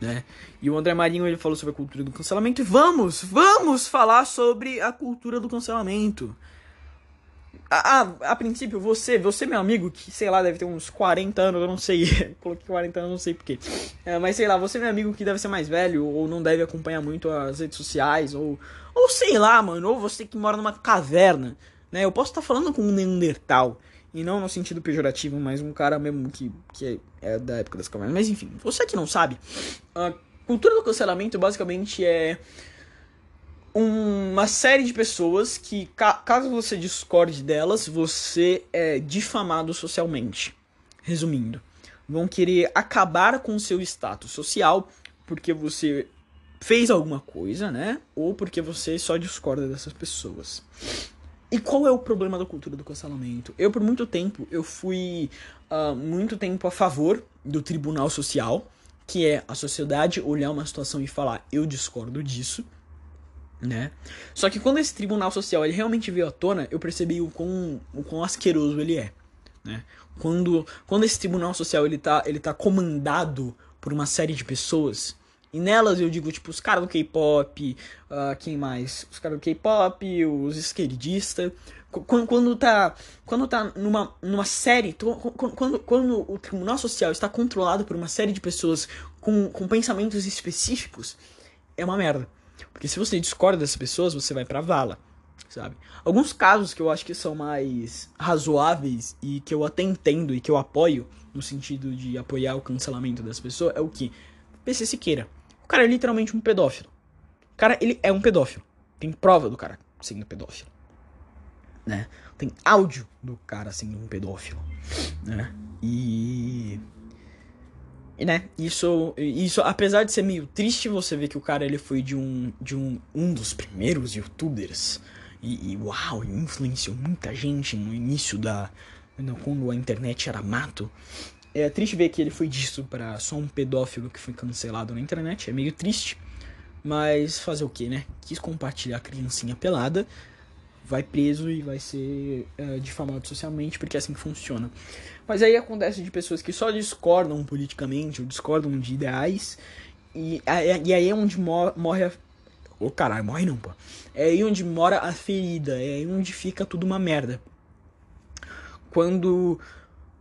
Né? E o André Marinho ele falou sobre a cultura do cancelamento e vamos, vamos falar sobre a cultura do cancelamento. A, a, a, princípio, você, você meu amigo, que sei lá, deve ter uns 40 anos, eu não sei. *laughs* Coloquei 40 anos, não sei porquê. É, mas sei lá, você meu amigo que deve ser mais velho, ou não deve acompanhar muito as redes sociais, ou. Ou sei lá, mano, ou você que mora numa caverna, né? Eu posso estar falando com um Neandertal. E não no sentido pejorativo, mas um cara mesmo que, que é, é da época das cavernas. Mas enfim, você que não sabe, a cultura do cancelamento basicamente é uma série de pessoas que, caso você discorde delas, você é difamado socialmente. Resumindo, vão querer acabar com o seu status social porque você fez alguma coisa, né? Ou porque você só discorda dessas pessoas. E qual é o problema da cultura do cancelamento? Eu, por muito tempo, eu fui uh, muito tempo a favor do tribunal social, que é a sociedade olhar uma situação e falar, eu discordo disso né? Só que quando esse tribunal social ele realmente veio à tona, eu percebi o quão, o quão asqueroso ele é, né? Quando, quando esse tribunal social ele tá, ele tá comandado por uma série de pessoas, e nelas eu digo, tipo, os caras do K-pop, uh, quem mais? Os caras do K-pop, os esquerdistas. Quando, quando tá, quando tá numa, numa série, quando, quando o tribunal social está controlado por uma série de pessoas com, com pensamentos específicos, é uma merda. Porque se você discorda dessas pessoas, você vai pra vala, sabe? Alguns casos que eu acho que são mais razoáveis e que eu até entendo e que eu apoio, no sentido de apoiar o cancelamento das pessoas, é o que? PC Siqueira. O cara é literalmente um pedófilo. O cara, ele é um pedófilo. Tem prova do cara sendo pedófilo. Né? Tem áudio do cara sendo um pedófilo. Né? E e, né, isso, isso, apesar de ser meio triste você ver que o cara ele foi de um, de um, um dos primeiros youtubers e, e uau, influenciou muita gente no início da, quando a internet era mato. É triste ver que ele foi disso para só um pedófilo que foi cancelado na internet, é meio triste. Mas fazer o que, né? Quis compartilhar a criancinha pelada, vai preso e vai ser uh, difamado socialmente, porque é assim que funciona. Mas aí acontece de pessoas que só discordam politicamente, ou discordam de ideais, e, e aí é onde morre a. Ô oh, caralho, morre não, pô. É aí onde mora a ferida, é aí onde fica tudo uma merda. Quando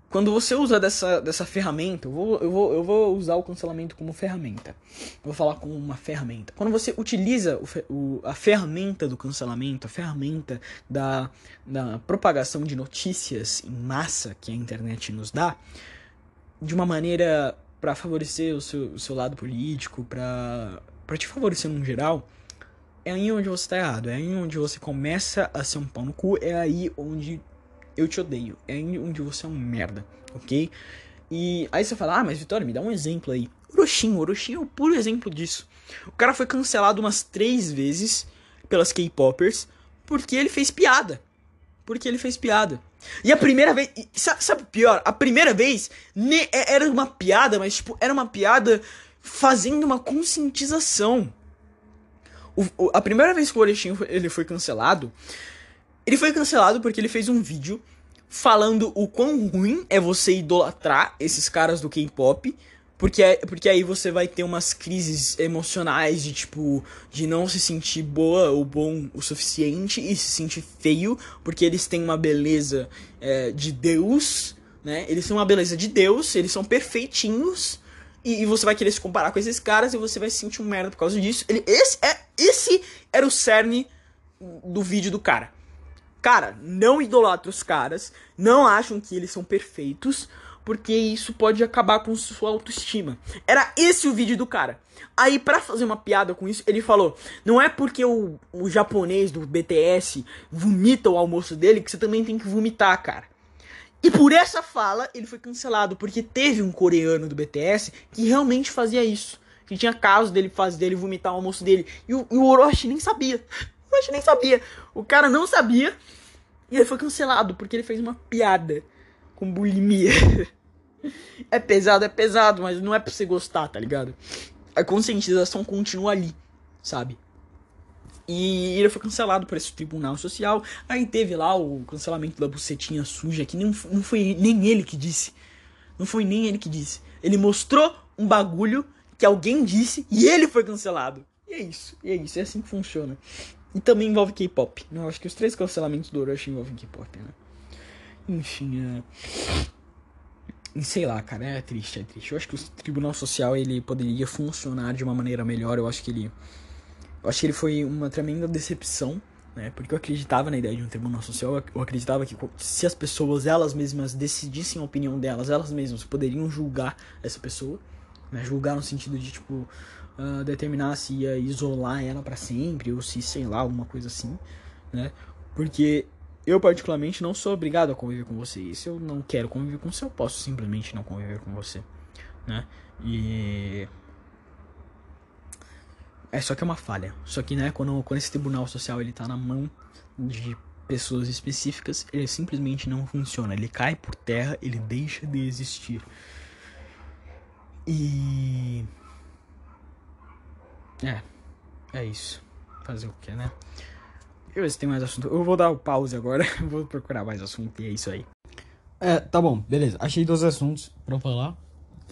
quando você usa dessa, dessa ferramenta, eu vou, eu, vou, eu vou usar o cancelamento como ferramenta. Vou falar como uma ferramenta. Quando você utiliza o, o, a ferramenta do cancelamento, a ferramenta da, da propagação de notícias em massa que a internet nos dá, de uma maneira para favorecer o seu, o seu lado político, pra te favorecer no geral, é aí onde você tá errado. É aí onde você começa a ser um pau no cu. É aí onde eu te odeio. É onde você é um merda, ok? E aí você fala, ah, mas Vitória, me dá um exemplo aí. Orochin, Orochin é o puro exemplo disso. O cara foi cancelado umas três vezes pelas K-Poppers porque ele fez piada. Porque ele fez piada. E a primeira vez. Sabe o pior? A primeira vez ne, é, era uma piada, mas tipo, era uma piada fazendo uma conscientização. O, o, a primeira vez que o Orexin ele foi cancelado, ele foi cancelado porque ele fez um vídeo falando o quão ruim é você idolatrar esses caras do K-pop porque, é, porque aí você vai ter umas crises emocionais de tipo, de não se sentir boa ou bom o suficiente e se sentir feio, porque eles têm uma beleza é, de Deus, né? Eles têm uma beleza de Deus, eles são perfeitinhos. E, e, você vai querer se comparar com esses caras e você vai se sentir um merda por causa disso. Ele, esse, é, esse era o cerne do vídeo do cara. Cara, não idolatra os caras, não acham que eles são perfeitos porque isso pode acabar com sua autoestima. Era esse o vídeo do cara. Aí, para fazer uma piada com isso, ele falou: Não é porque o, o japonês do BTS vomita o almoço dele que você também tem que vomitar, cara. E por essa fala, ele foi cancelado, porque teve um coreano do BTS que realmente fazia isso. Que tinha casos dele fazer dele vomitar o almoço dele. E o, e o Orochi nem sabia. *laughs* O Orochi nem sabia. O cara não sabia. E ele foi cancelado porque ele fez uma piada com bulimia. *laughs* é pesado, é pesado, mas não é pra você gostar, tá ligado? A conscientização continua ali, sabe? E ele foi cancelado por esse tribunal social. Aí teve lá o cancelamento da bucetinha suja, que não, não foi nem ele que disse. Não foi nem ele que disse. Ele mostrou um bagulho que alguém disse e ele foi cancelado. E é isso, e é isso, é assim que funciona. E também envolve K-pop. Eu acho que os três cancelamentos do Orochi envolvem K-pop, né? Enfim, é sei lá, cara, é triste, é triste. Eu acho que o Tribunal Social ele poderia funcionar de uma maneira melhor. Eu acho que ele eu acho que ele foi uma tremenda decepção, né? Porque eu acreditava na ideia de um Tribunal Social, eu acreditava que se as pessoas elas mesmas decidissem a opinião delas, elas mesmas poderiam julgar essa pessoa, né? Julgar no sentido de tipo uh, determinar se ia isolar ela para sempre ou se sei lá, alguma coisa assim, né? Porque eu, particularmente, não sou obrigado a conviver com você. E se eu não quero conviver com você, eu posso simplesmente não conviver com você. Né? E. É só que é uma falha. Só que, né, quando, quando esse tribunal social ele tá na mão de pessoas específicas, ele simplesmente não funciona. Ele cai por terra, ele deixa de existir. E. É. É isso. Fazer o que, né? Deixa eu ver se tem mais assunto. Eu vou dar o pause agora, *laughs* vou procurar mais assunto e é isso aí. É, tá bom, beleza. Achei dois assuntos pra falar.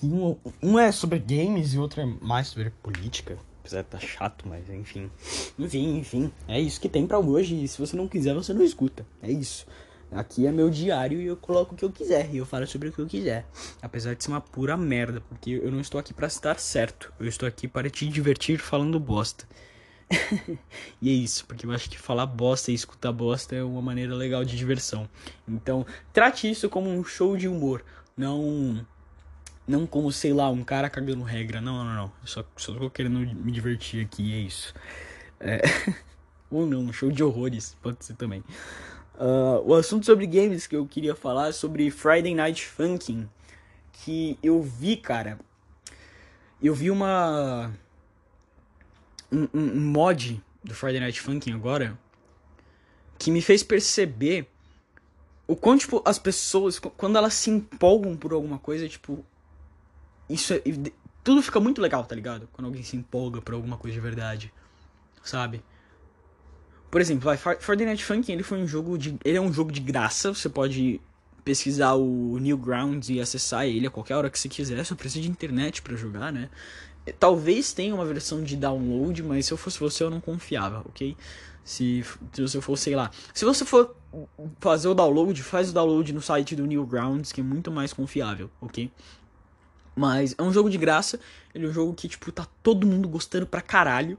Um, um é sobre games e outro é mais sobre política. Apesar de tá chato, mas enfim. Enfim, enfim. É isso que tem pra hoje. E se você não quiser, você não escuta. É isso. Aqui é meu diário e eu coloco o que eu quiser. E eu falo sobre o que eu quiser. Apesar de ser uma pura merda. Porque eu não estou aqui para estar certo. Eu estou aqui para te divertir falando bosta. *laughs* e é isso, porque eu acho que falar bosta e escutar bosta é uma maneira legal de diversão. Então, trate isso como um show de humor, não não como, sei lá, um cara cagando regra. Não, não, não. Eu só, só tô querendo me divertir aqui, é isso. É... *laughs* Ou não, um show de horrores, pode ser também. Uh, o assunto sobre games que eu queria falar é sobre Friday Night Funkin'. Que eu vi, cara. Eu vi uma um, um, mod do Friday Night Funkin' agora que me fez perceber o quanto, tipo, as pessoas, quando elas se empolgam por alguma coisa, tipo, isso é, tudo fica muito legal, tá ligado? Quando alguém se empolga por alguma coisa de verdade, sabe? Por exemplo, vai, Friday Night ele foi um jogo de, ele é um jogo de graça, você pode pesquisar o Newgrounds e acessar ele a qualquer hora que você quiser, só precisa de internet para jogar, né? Talvez tenha uma versão de download, mas se eu fosse você eu não confiava, ok? Se, se você for, sei lá. Se você for fazer o download, faz o download no site do Newgrounds, que é muito mais confiável, ok? Mas é um jogo de graça, ele é um jogo que, tipo, tá todo mundo gostando pra caralho.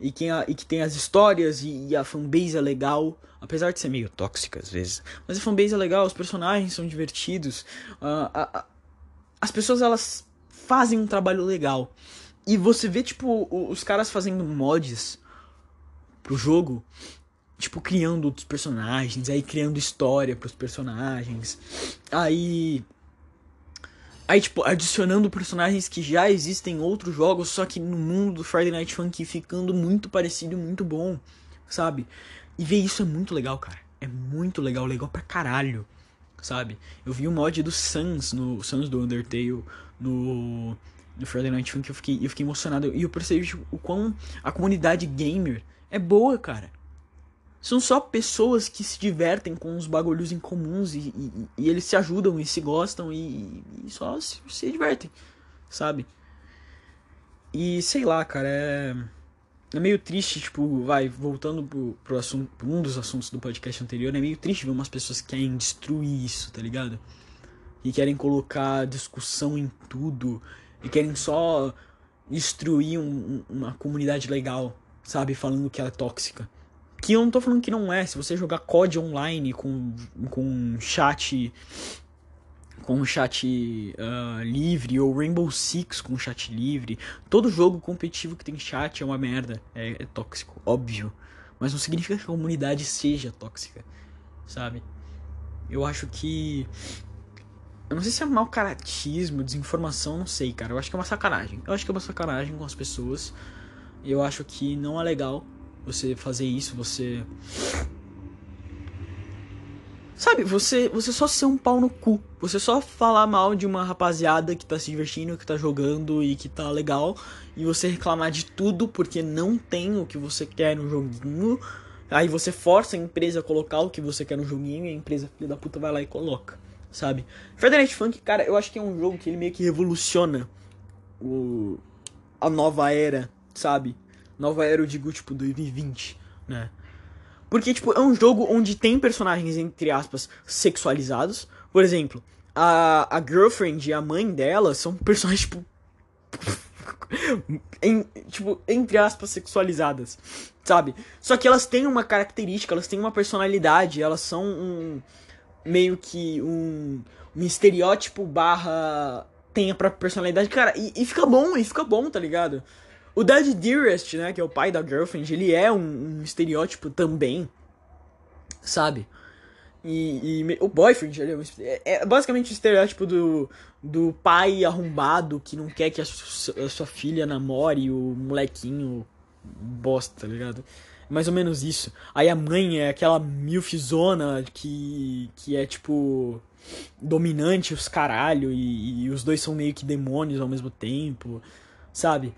E que, e que tem as histórias e, e, a fanbase é legal, apesar de ser meio tóxica às vezes. Mas a fanbase é legal, os personagens são divertidos. Uh, a, a, as pessoas elas fazem um trabalho legal. E você vê, tipo, os caras fazendo mods pro jogo, tipo, criando outros personagens, aí criando história pros personagens, aí. Aí, tipo, adicionando personagens que já existem em outros jogos, só que no mundo do Friday Night Funkin' ficando muito parecido e muito bom, sabe? E ver isso é muito legal, cara. É muito legal, legal pra caralho, sabe? Eu vi o mod do Sans, no Sans do Undertale, no, no Friday Night Funkin', eu fiquei, eu fiquei emocionado. E eu percebi tipo, o quão a comunidade gamer é boa, cara. São só pessoas que se divertem com os bagulhos em comuns e, e, e eles se ajudam e se gostam e, e só se, se divertem, sabe? E sei lá, cara, é é meio triste, tipo, vai, voltando pro, pro assunto, pro um dos assuntos do podcast anterior, é meio triste ver umas pessoas que querem destruir isso, tá ligado? E querem colocar discussão em tudo, e querem só destruir um, uma comunidade legal, sabe? Falando que ela é tóxica. Que eu não tô falando que não é, se você jogar COD online com, com chat com chat uh, livre, ou Rainbow Six com chat livre. Todo jogo competitivo que tem chat é uma merda, é, é tóxico, óbvio. Mas não significa que a comunidade seja tóxica, sabe? Eu acho que. Eu não sei se é mau caratismo, desinformação, não sei, cara. Eu acho que é uma sacanagem. Eu acho que é uma sacanagem com as pessoas. Eu acho que não é legal você fazer isso, você Sabe, você, você só ser um pau no cu. Você só falar mal de uma rapaziada que tá se divertindo, que tá jogando e que tá legal. E você reclamar de tudo porque não tem o que você quer no joguinho. Aí você força a empresa a colocar o que você quer no joguinho e a empresa filha da puta vai lá e coloca. Sabe? Federate Funk, cara, eu acho que é um jogo que ele meio que revoluciona o, a nova era, sabe? Nova era, eu digo, tipo, 2020, né? Porque, tipo, é um jogo onde tem personagens, entre aspas, sexualizados. Por exemplo, a, a girlfriend e a mãe dela são *laughs* personagens, tipo. *laughs* em, tipo, entre aspas, sexualizadas. Sabe? Só que elas têm uma característica, elas têm uma personalidade, elas são um. meio que um. um estereótipo barra. tem a própria personalidade. Cara, e, e fica bom, e fica bom, tá ligado? O Dad Dearest, né, que é o pai da girlfriend, ele é um, um estereótipo também, sabe? E, e, o boyfriend ele é, um, é, é, basicamente o estereótipo do, do pai arrombado que não quer que a, su, a, sua filha namore o molequinho bosta, tá ligado? Mais ou menos isso. Aí a mãe é aquela milfzona que, que é tipo dominante os caralho e, e os dois são meio que demônios ao mesmo tempo, sabe?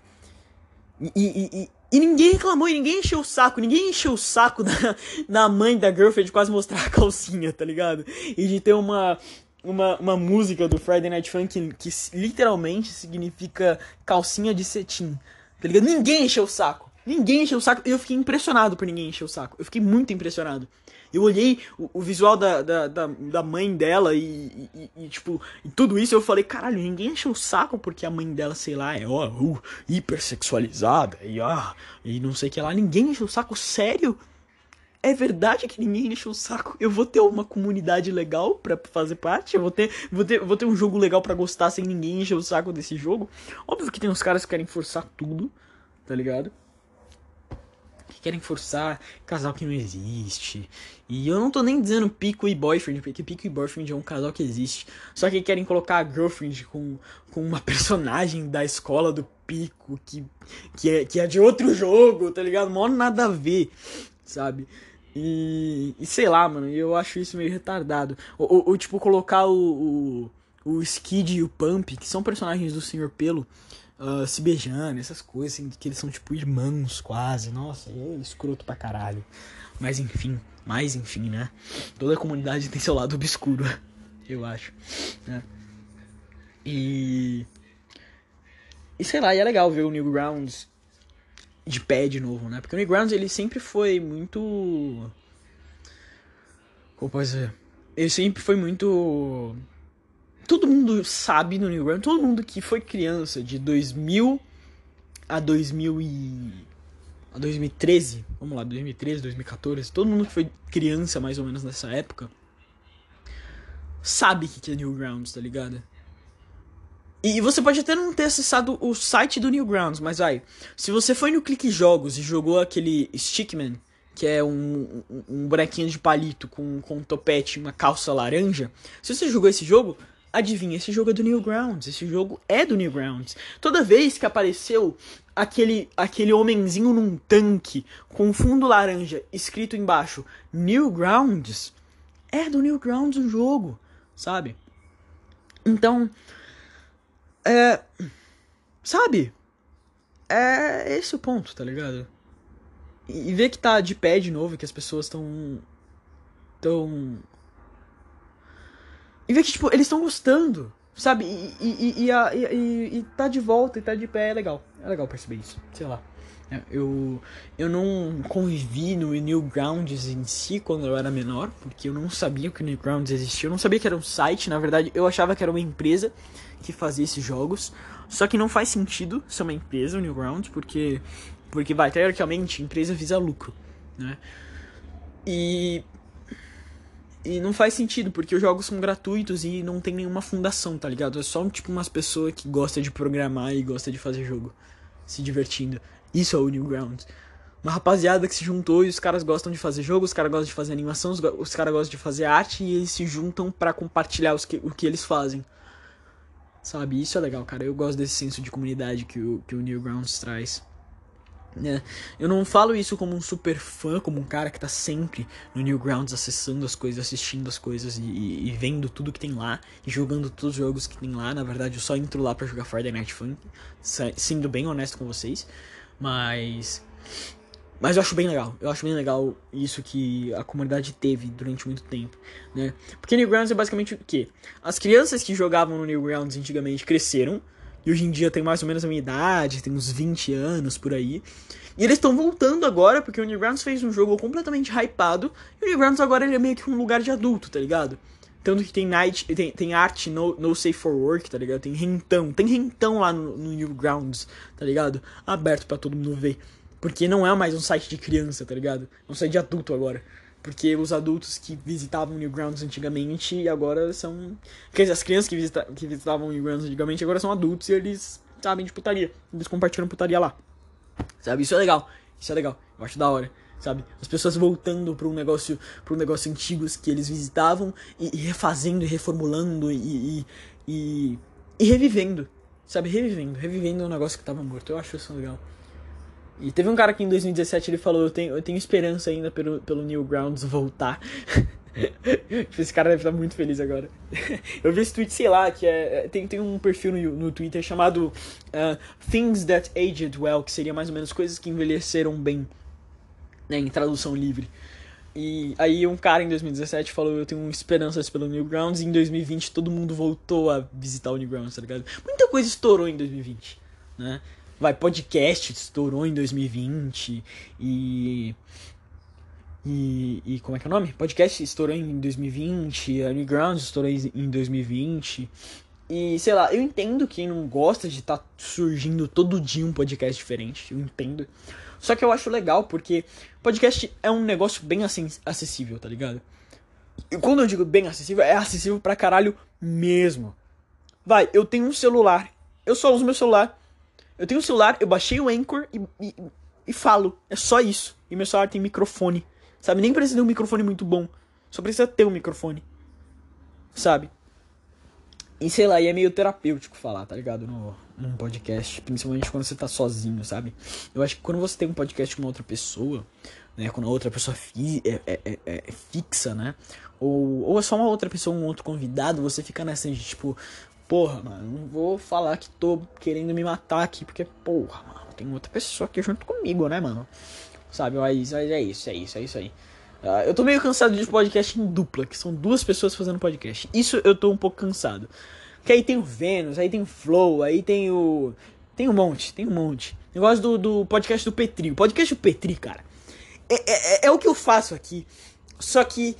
E, e, e, ninguém reclamou, e ninguém encheu o saco, ninguém encheu o saco *laughs* da, da mãe da girlfriend de quase mostrar a calcinha, tá ligado? E de ter uma, uma, uma música do Friday Night Funk que, que literalmente significa calcinha de cetim, tá ligado? Ninguém encheu o saco. Ninguém encheu o saco. Eu fiquei impressionado por ninguém encher o saco. Eu fiquei muito impressionado. Eu olhei o, o visual da, da, da, da, mãe dela e, e, e, tipo, e tudo isso eu falei, caralho, ninguém encheu o saco porque a mãe dela, sei lá, é ó, uh, hipersexualizada e ah, e não sei o que lá. Ninguém encheu o saco, sério? É verdade que ninguém encheu o saco. Eu vou ter uma comunidade legal para fazer parte. Eu vou ter, vou ter, vou ter um jogo legal para gostar sem ninguém encher o saco desse jogo. Óbvio que tem uns caras que querem forçar tudo, tá ligado? Que querem forçar casal que não existe. E eu não tô nem dizendo Pico e Boyfriend, porque Pico e Boyfriend é um casal que existe. Só que querem colocar a Girlfriend com, com uma *laughs* personagem da escola do Pico, que, que, é, que é de outro jogo, tá ligado? Mó nada a ver, sabe? E, e sei lá, mano, eu acho isso meio retardado. Ou, ou, ou tipo, colocar o, o, o Skid e o Pump, que são personagens do Senhor Pelo, uh, se beijando, essas coisas, assim, que eles são tipo irmãos quase. Nossa, é escroto pra caralho. Mas enfim, mais enfim, né? Toda comunidade tem seu lado obscuro, eu acho. Né? E. E sei lá, e é legal ver o Newgrounds de pé de novo, né? Porque o Newgrounds ele sempre foi muito. Como posso dizer? Ele sempre foi muito todo mundo sabe no Newground, todo mundo que foi criança de 2000 a 2000 e a 2013, vamos lá, 2013, 2014, todo mundo que foi criança mais ou menos nessa época sabe o que é Newgrounds, tá ligado? E você pode até não ter acessado o site do Newgrounds, mas vai. Se você foi no Clique Jogos e jogou aquele Stickman, que é um, um, um bonequinho de palito com, com um topete e uma calça laranja. Se você jogou esse jogo, adivinha, esse jogo é do Newgrounds. Esse jogo é do Newgrounds. Toda vez que apareceu aquele, aquele homenzinho num tanque com fundo laranja escrito embaixo Newgrounds, é do Newgrounds o jogo, sabe? Então, é. Sabe? É esse o ponto, tá ligado? E, ver que tá de pé de novo, que as pessoas estão. tão. E ver que, tipo, eles estão gostando, sabe? E, e, e, a, e, e, tá de volta e tá de pé é legal. É legal perceber isso, sei lá. É, eu, eu não convivi no Newgrounds em si quando eu era menor, porque eu não sabia que o Newgrounds existia. Eu não sabia que era um site, na verdade, eu achava que era uma empresa que fazia esses jogos. Só que não faz sentido ser uma empresa, o Newgrounds, porque, porque vai, teoricamente, empresa visa lucro, né? E e não faz sentido, porque os jogos são gratuitos e não tem nenhuma fundação, tá ligado? É só tipo umas pessoas que gosta de programar e gosta de fazer jogo, se divertindo. Isso é o Newgrounds. Uma rapaziada que se juntou e os caras gostam de fazer jogo, os caras gostam de fazer animação, os, os caras gostam de fazer arte e eles se juntam para compartilhar que, o que eles fazem. Sabe? Isso é legal, cara. Eu gosto desse senso de comunidade que o, que o Newgrounds traz. Né? Eu não falo isso como um super fã, como um cara que tá sempre no Newgrounds acessando as coisas, assistindo as coisas e, e, vendo tudo que tem lá e jogando todos os jogos que tem lá. Na verdade, eu só entro lá para jogar Friday Night Funk, sendo bem honesto com vocês. Mas. Mas eu acho bem legal. Eu acho bem legal isso que a comunidade teve durante muito tempo, né? Porque Newgrounds é basicamente o quê? As crianças que jogavam no Newgrounds antigamente cresceram e hoje em dia tem mais ou menos a minha idade, tem uns 20 anos por aí. E eles estão voltando agora, porque o Newgrounds fez um jogo completamente hypado. E o Newgrounds agora ele é meio que um lugar de adulto, tá ligado? Tanto que tem night, tem, tem arte no, no Safe for Work, tá ligado? Tem rentão, tem rentão lá no, no Newgrounds, tá ligado? Aberto para todo mundo ver. Porque não é mais um site de criança, tá ligado? É um site de adulto agora. Porque os adultos que visitavam Newgrounds antigamente agora são. Quer dizer, as crianças que, visita, que visitavam Newgrounds antigamente agora são adultos e eles sabem de putaria. Eles compartilham putaria lá. Sabe? Isso é legal. Isso é legal. Eu acho da hora. Sabe? As pessoas voltando para um negócio para um negócio antigos que eles visitavam e, e refazendo e reformulando e, e, e, revivendo. Sabe? Revivendo. Revivendo um negócio que tava morto. Eu acho isso legal. E teve um cara que em 2017 ele falou: Eu tenho, eu tenho esperança ainda pelo, pelo Newgrounds voltar. *laughs* esse cara deve estar muito feliz agora. *laughs* eu vi esse tweet, sei lá, que é. é tem, tem um perfil no, no Twitter chamado uh, Things That Aged Well, que seria mais ou menos coisas que envelheceram bem, né, em tradução livre. E aí um cara em 2017 falou, eu tenho esperanças pelo Newgrounds, e em 2020 todo mundo voltou a visitar o Newgrounds, tá ligado? Muita coisa estourou em 2020, né? Vai, podcast estourou em 2020 e. E, e como é que é o nome? Podcast estourou em 2020, Underground estourou em 2020. E sei lá, eu entendo quem não gosta de estar tá surgindo todo dia um podcast diferente, eu entendo. Só que eu acho legal porque podcast é um negócio bem acessível, tá ligado? E quando eu digo bem acessível, é acessível pra caralho mesmo. Vai, eu tenho um celular, eu só uso meu celular eu tenho um celular, eu baixei o Anchor e, e, e falo. É só isso. E meu celular tem microfone. Sabe? Nem precisa de um microfone muito bom. Só precisa ter um microfone. Sabe? E sei lá, e é meio terapêutico falar, tá ligado? No, num podcast. Principalmente quando você tá sozinho, sabe? Eu acho que quando você tem um podcast com uma outra pessoa, né? Quando a outra pessoa fi, é, é, é, é, fixa, né? Ou, ou é só uma outra pessoa, um outro convidado, você fica nessa de tipo, porra, mano, não vou falar que tô querendo me matar aqui, porque, porra, mano, tem outra pessoa aqui junto comigo, né, mano? Sabe, mas, mas é isso, é isso, é isso aí. Uh, eu tô meio cansado de podcast em dupla, que são duas pessoas fazendo podcast. Isso eu tô um pouco cansado. Que aí tem o Vênus, aí tem o Flow, aí tem o. Tem um monte, tem um monte. Negócio do, do podcast do Petri. O podcast do Petri, cara. É, é, é, é o que eu faço aqui. Só que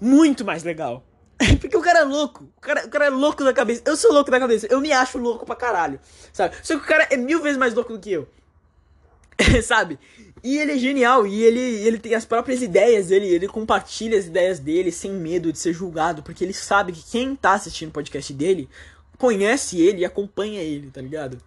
muito mais legal. *laughs* Porque o cara é louco. O cara, o cara é louco da cabeça. Eu sou louco da cabeça. Eu me acho louco pra caralho. Sabe? Só que o cara é mil vezes mais louco do que eu. *laughs* sabe? E ele é genial. E ele, ele tem as próprias ideias dele. Ele compartilha as ideias dele sem medo de ser julgado. Porque ele sabe que quem tá assistindo o podcast dele conhece ele e acompanha ele, tá ligado?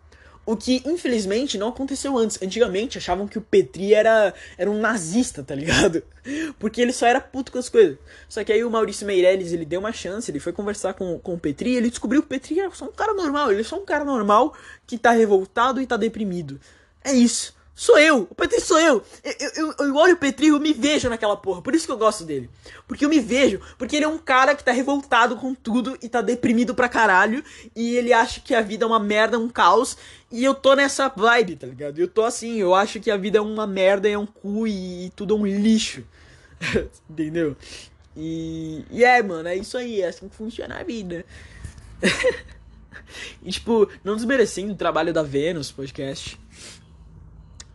O que, infelizmente, não aconteceu antes. Antigamente achavam que o Petri era, era um nazista, tá ligado? *laughs* Porque ele só era puto com as coisas. Só que aí o Maurício Meirelles, ele deu uma chance, ele foi conversar com, com o Petri ele descobriu que o Petri era só um cara normal. Ele é só um cara normal que tá revoltado e tá deprimido. É isso. Sou eu, o Petri sou eu. Eu, eu, eu olho o Petri e eu me vejo naquela porra. Por isso que eu gosto dele. Porque eu me vejo. Porque ele é um cara que tá revoltado com tudo e tá deprimido pra caralho. E ele acha que a vida é uma merda, um caos. E eu tô nessa vibe, tá ligado? Eu tô assim, eu acho que a vida é uma merda, é um cu e, tudo é um lixo. *laughs* Entendeu? E, e é, mano, é isso aí. É assim que funciona a vida. *laughs* e, tipo, não desmerecendo o trabalho da Vênus podcast.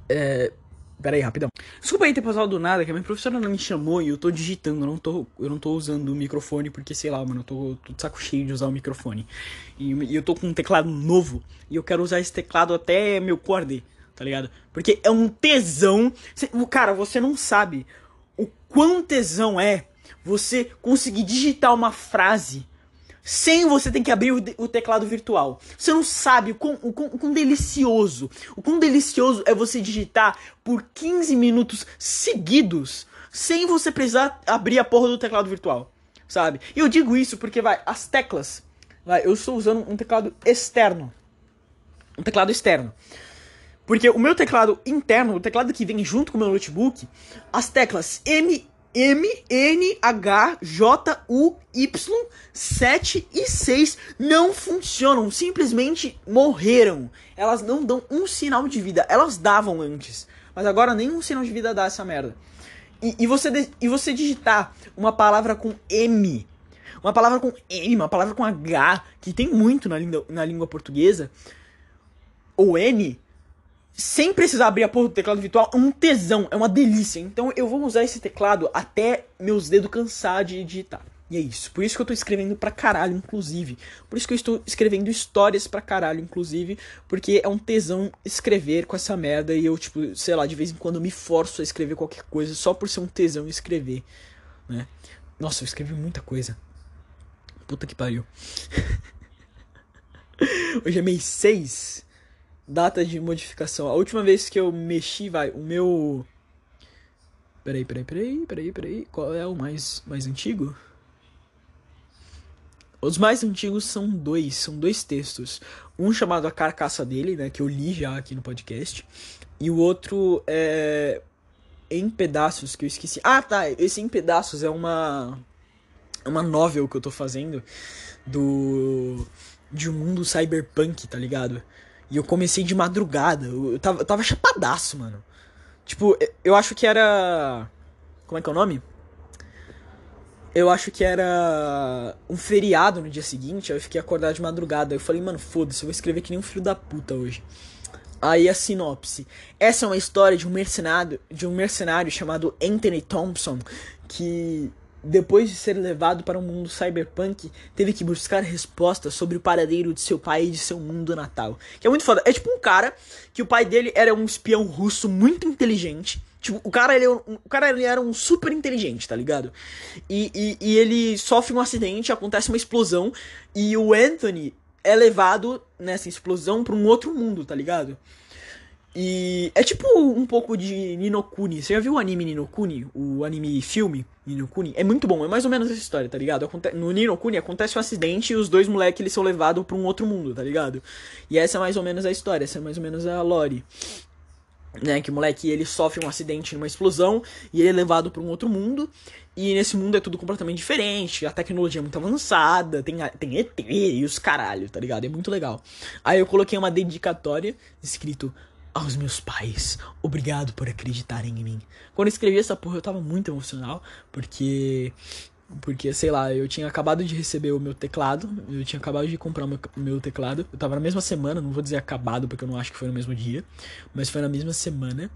É. Pera aí, rapidão. Desculpa aí ter passado do nada, que a minha professora não me chamou e eu tô digitando, eu não tô, eu não tô usando o microfone porque, sei lá, mano, eu tô, tô de saco cheio de usar o microfone. E, e, eu tô com um teclado novo e eu quero usar esse teclado até meu corder, tá ligado? Porque é um tesão. Cara, você não sabe o quão tesão é você conseguir digitar uma frase sem você ter que abrir o, o, teclado virtual. Você não sabe o quão, o, quão, o quão delicioso, o quão delicioso é você digitar por 15 minutos seguidos sem você precisar abrir a porra do teclado virtual, sabe? E eu digo isso porque, vai, as teclas, vai, eu estou usando um teclado externo, um teclado externo. Porque o meu teclado interno, o teclado que vem junto com o meu notebook, as teclas M M, N, H, J, U, Y, 7 e 6 não funcionam, simplesmente morreram. Elas não dão um sinal de vida. Elas davam antes, mas agora nenhum sinal de vida dá essa merda. E, e, você, e você digitar uma palavra com M, uma palavra com M, uma palavra com H, que tem muito na língua, na língua portuguesa, ou N, sem precisar abrir a porra do teclado virtual, é um tesão, é uma delícia. Então eu vou usar esse teclado até meus dedos cansar de digitar. E é isso. Por isso que eu tô escrevendo pra caralho, inclusive. Por isso que eu estou escrevendo histórias pra caralho, inclusive. Porque é um tesão escrever com essa merda. E eu, tipo, sei lá, de vez em quando me forço a escrever qualquer coisa só por ser um tesão escrever. Né? Nossa, eu escrevi muita coisa. Puta que pariu. *laughs* Hoje é mês 6 data de modificação. A última vez que eu mexi, vai, o meu. Peraí, peraí, peraí, peraí, peraí. Qual é o mais, mais antigo? Os mais antigos são dois, são dois textos. Um chamado A Carcaça dele, né, que eu li já aqui no podcast. E o outro é Em Pedaços, que eu esqueci. Ah, tá, esse Em Pedaços é uma é uma novel que eu tô fazendo do de um mundo cyberpunk, tá ligado? E eu comecei de madrugada. Eu tava, eu tava chapadaço, mano. Tipo, eu acho que era. Como é que é o nome? Eu acho que era um feriado no dia seguinte, aí eu fiquei acordado de madrugada. Eu falei, mano, foda-se, eu vou escrever que nem um filho da puta hoje. Aí a sinopse. Essa é uma história de um mercenário, de um mercenário chamado Anthony Thompson, que depois de ser levado para um mundo cyberpunk, teve que buscar respostas sobre o paradeiro de seu pai e de seu mundo natal. Que é muito foda. É tipo um cara que o pai dele era um espião russo muito inteligente. Tipo, o cara, ele, o cara ele era um super inteligente, tá ligado? E, e, e ele sofre um acidente, acontece uma explosão, e o Anthony é levado nessa explosão para um outro mundo, tá ligado? E é tipo um pouco de Ninokuni. Você já viu o anime Ninokuni? O anime filme Ninokuni? É muito bom, é mais ou menos essa história, tá ligado? No Ninokuni acontece um acidente e os dois moleques eles são levados pra um outro mundo, tá ligado? E essa é mais ou menos a história, essa é mais ou menos a lore. Né, que o moleque ele sofre um acidente numa explosão e ele é levado para um outro mundo. E nesse mundo é tudo completamente diferente, a tecnologia é muito avançada, tem, tem ET e os caralho, tá ligado? É muito legal. Aí eu coloquei uma dedicatória escrito aos meus pais. Obrigado por acreditarem em mim. Quando eu escrevi essa porra, eu tava muito emocional, porque. Porque, sei lá, eu tinha acabado de receber o meu teclado, eu tinha acabado de comprar o meu, meu teclado. Eu tava na mesma semana, não vou dizer acabado porque eu não acho que foi no mesmo dia, mas foi na mesma semana.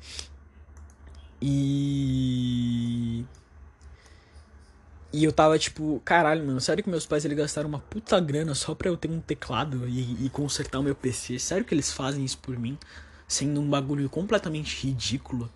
E. E eu tava tipo, caralho, mano, sério que meus pais eles gastaram uma puta grana só pra eu ter um teclado e, e consertar o meu PC? Sério que eles fazem isso por mim? Sendo um bagulho completamente ridículo.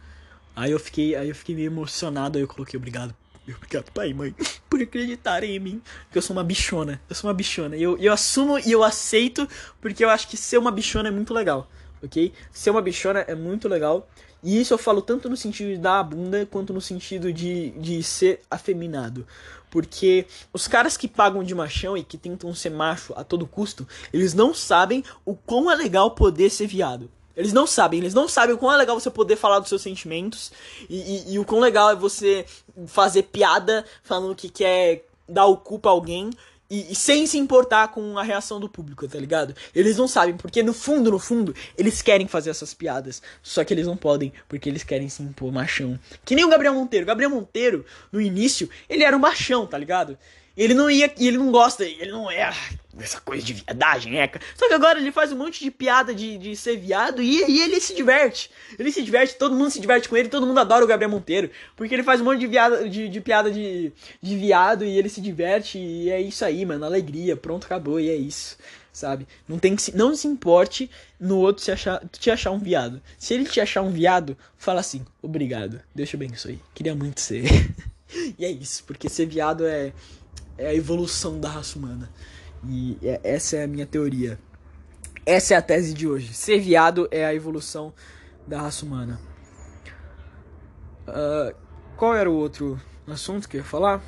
Aí eu fiquei, aí eu fiquei meio emocionado, aí eu coloquei obrigado. Obrigado, pai e mãe, *laughs* por acreditarem em mim. Porque eu sou uma bichona. Eu sou uma bichona. E eu, eu assumo e eu aceito, porque eu acho que ser uma bichona é muito legal. Ok? Ser uma bichona é muito legal. E isso eu falo tanto no sentido de dar a bunda, quanto no sentido de, de ser afeminado. Porque os caras que pagam de machão e que tentam ser macho a todo custo, eles não sabem o quão é legal poder ser viado. Eles não sabem, eles não sabem o quão é legal você poder falar dos seus sentimentos e, e, e o quão legal é você fazer piada falando que quer dar o cu pra alguém e, e, sem se importar com a reação do público, tá ligado? Eles não sabem, porque no fundo, no fundo, eles querem fazer essas piadas. Só que eles não podem, porque eles querem se impor machão. Que nem o Gabriel Monteiro. Gabriel Monteiro, no início, ele era um machão, tá ligado? Ele não ia. Ele não gosta. Ele não é essa coisa de viadagem, é. Só que agora ele faz um monte de piada de, de ser viado e, e ele se diverte. Ele se diverte, todo mundo se diverte com ele, todo mundo adora o Gabriel Monteiro. Porque ele faz um monte de, viada, de, de piada de, de viado e ele se diverte. E é isso aí, mano. Alegria, pronto, acabou. E é isso. Sabe? Não tem que se, não se importe no outro se achar, te achar um viado. Se ele te achar um viado, fala assim: obrigado, Deus te abençoe. Queria muito ser. *laughs* e é isso, porque ser viado é, é a evolução da raça humana. E é, essa é a minha teoria. Essa é a tese de hoje. Ser viado é a evolução da raça humana. Uh, qual era o outro assunto que eu ia falar?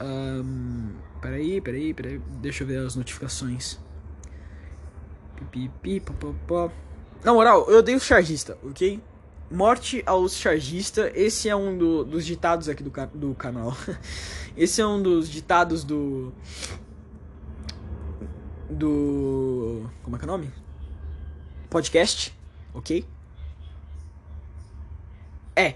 Um, peraí, peraí, peraí. Deixa eu ver as notificações. Pipipi. Na moral, eu odeio chargista, ok? Morte aos chargistas. Esse é um do, dos ditados aqui do, do canal. *laughs* Esse é um dos ditados do. Do. Como é que é o nome? Podcast, ok? É.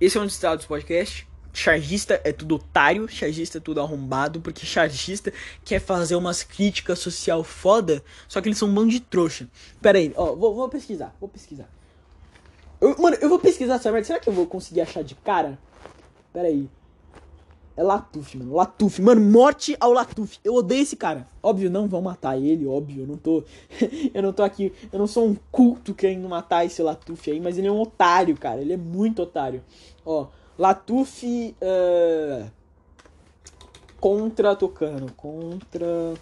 Esse é um dos ditados do podcast. Chargista é tudo otário, chargista é tudo arrombado, porque chargista quer fazer umas críticas social foda, só que eles são um bando de trouxa. Pera aí, ó, vou, vou pesquisar, vou pesquisar. Eu, mano, eu vou pesquisar essa merda. Será que eu vou conseguir achar de cara? Pera aí. É Latuf, mano. Latuf. Mano, morte ao Latuf. Eu odeio esse cara. Óbvio, não vão matar ele, óbvio. Eu não tô. *laughs* eu não tô aqui. Eu não sou um culto querendo matar esse Latuf aí, mas ele é um otário, cara. Ele é muito otário. Ó, Latuf. Uh, contra Tocano. Contra.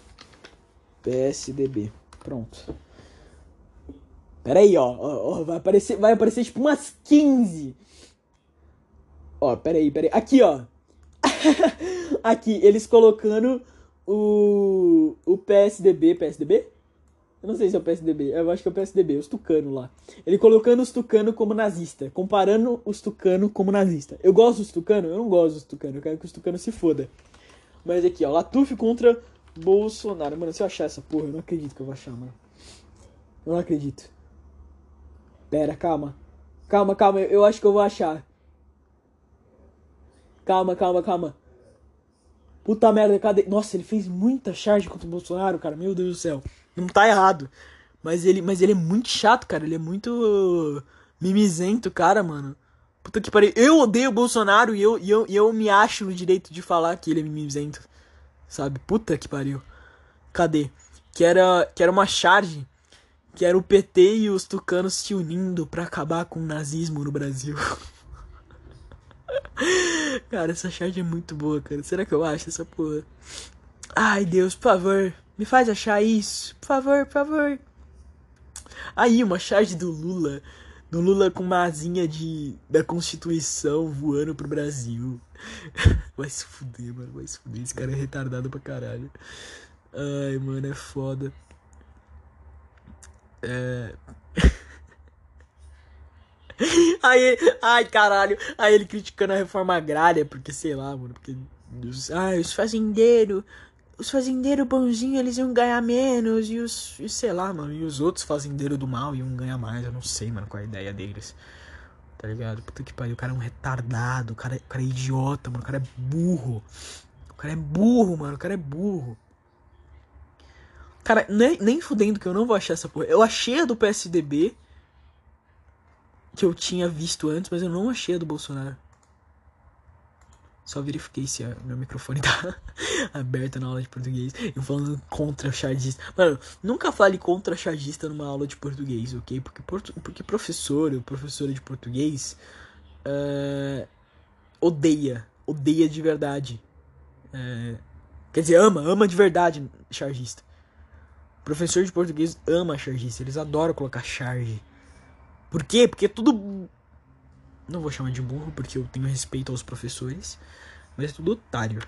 PSDB. Pronto. Pera aí, ó. ó, ó vai, aparecer, vai aparecer tipo umas 15. Ó, pera aí, pera aí. Aqui, ó. *laughs* Aqui, eles colocando o, o PSDB. PSDB? Eu não sei se é o PSDB, eu acho que é o PSDB, os tucano lá. Ele colocando os tucano como nazista, comparando os tucano como nazista. Eu gosto dos tucano? Eu não gosto dos tucano, eu quero que os tucano se foda. Mas aqui, ó, Latuf contra Bolsonaro. Mano, se eu achar essa porra, eu não acredito que eu vou achar, mano. Eu não acredito. Pera, calma. Calma, calma, eu acho que eu vou achar. Calma, calma, calma. Puta merda, cadê? Nossa, ele fez muita charge contra o Bolsonaro, cara. Meu Deus do céu. Não tá errado. Mas ele, mas ele é muito chato, cara. Ele é muito mimizento, cara, mano. Puta que pariu. Eu odeio o Bolsonaro e eu, e eu, e eu me acho no direito de falar que ele é mimizento. Sabe? Puta que pariu. Cadê? Que era, que era uma charge que era o PT e os tucanos se unindo para acabar com o nazismo no Brasil. *laughs* cara, essa charge é muito boa, cara. Será que eu acho essa porra? Ai, Deus, por favor, me faz achar isso. Por favor, por favor. Aí, uma charge do Lula. Do Lula com uma asinha de, da Constituição voando pro Brasil. *laughs* Vai se fuder, mano. Vai se fuder. Esse cara é retardado pra caralho. Ai, mano, é foda. É... *laughs* aí, ai caralho, aí ele criticando a reforma agrária, porque sei lá, mano, porque ah, os fazendeiros, os fazendeiros bonzinhos eles iam ganhar menos e os, e sei lá, mano, e os outros fazendeiros do mal iam ganhar mais, eu não sei, mano, qual é a ideia deles. Tá ligado? Puta que pariu, o cara é um retardado, o cara, o cara é idiota, mano, o cara é burro. O cara é burro, mano, o cara é burro. Cara, nem, nem fudendo que eu não vou achar essa porra. Eu achei a do PSDB. Que eu tinha visto antes, mas eu não achei a do Bolsonaro. Só verifiquei se o meu microfone tá *laughs* aberto na aula de português. Eu falando contra chargista. Mano, nunca fale contra chargista numa aula de português, ok? Porque, porque professor ou professora de português. Uh, odeia, odeia de verdade. É, quer dizer, ama, ama de verdade chargista. Professor de português ama chargista, eles adoram colocar charge. Por quê? Porque tudo. Não vou chamar de burro porque eu tenho respeito aos professores, mas é tudo otário.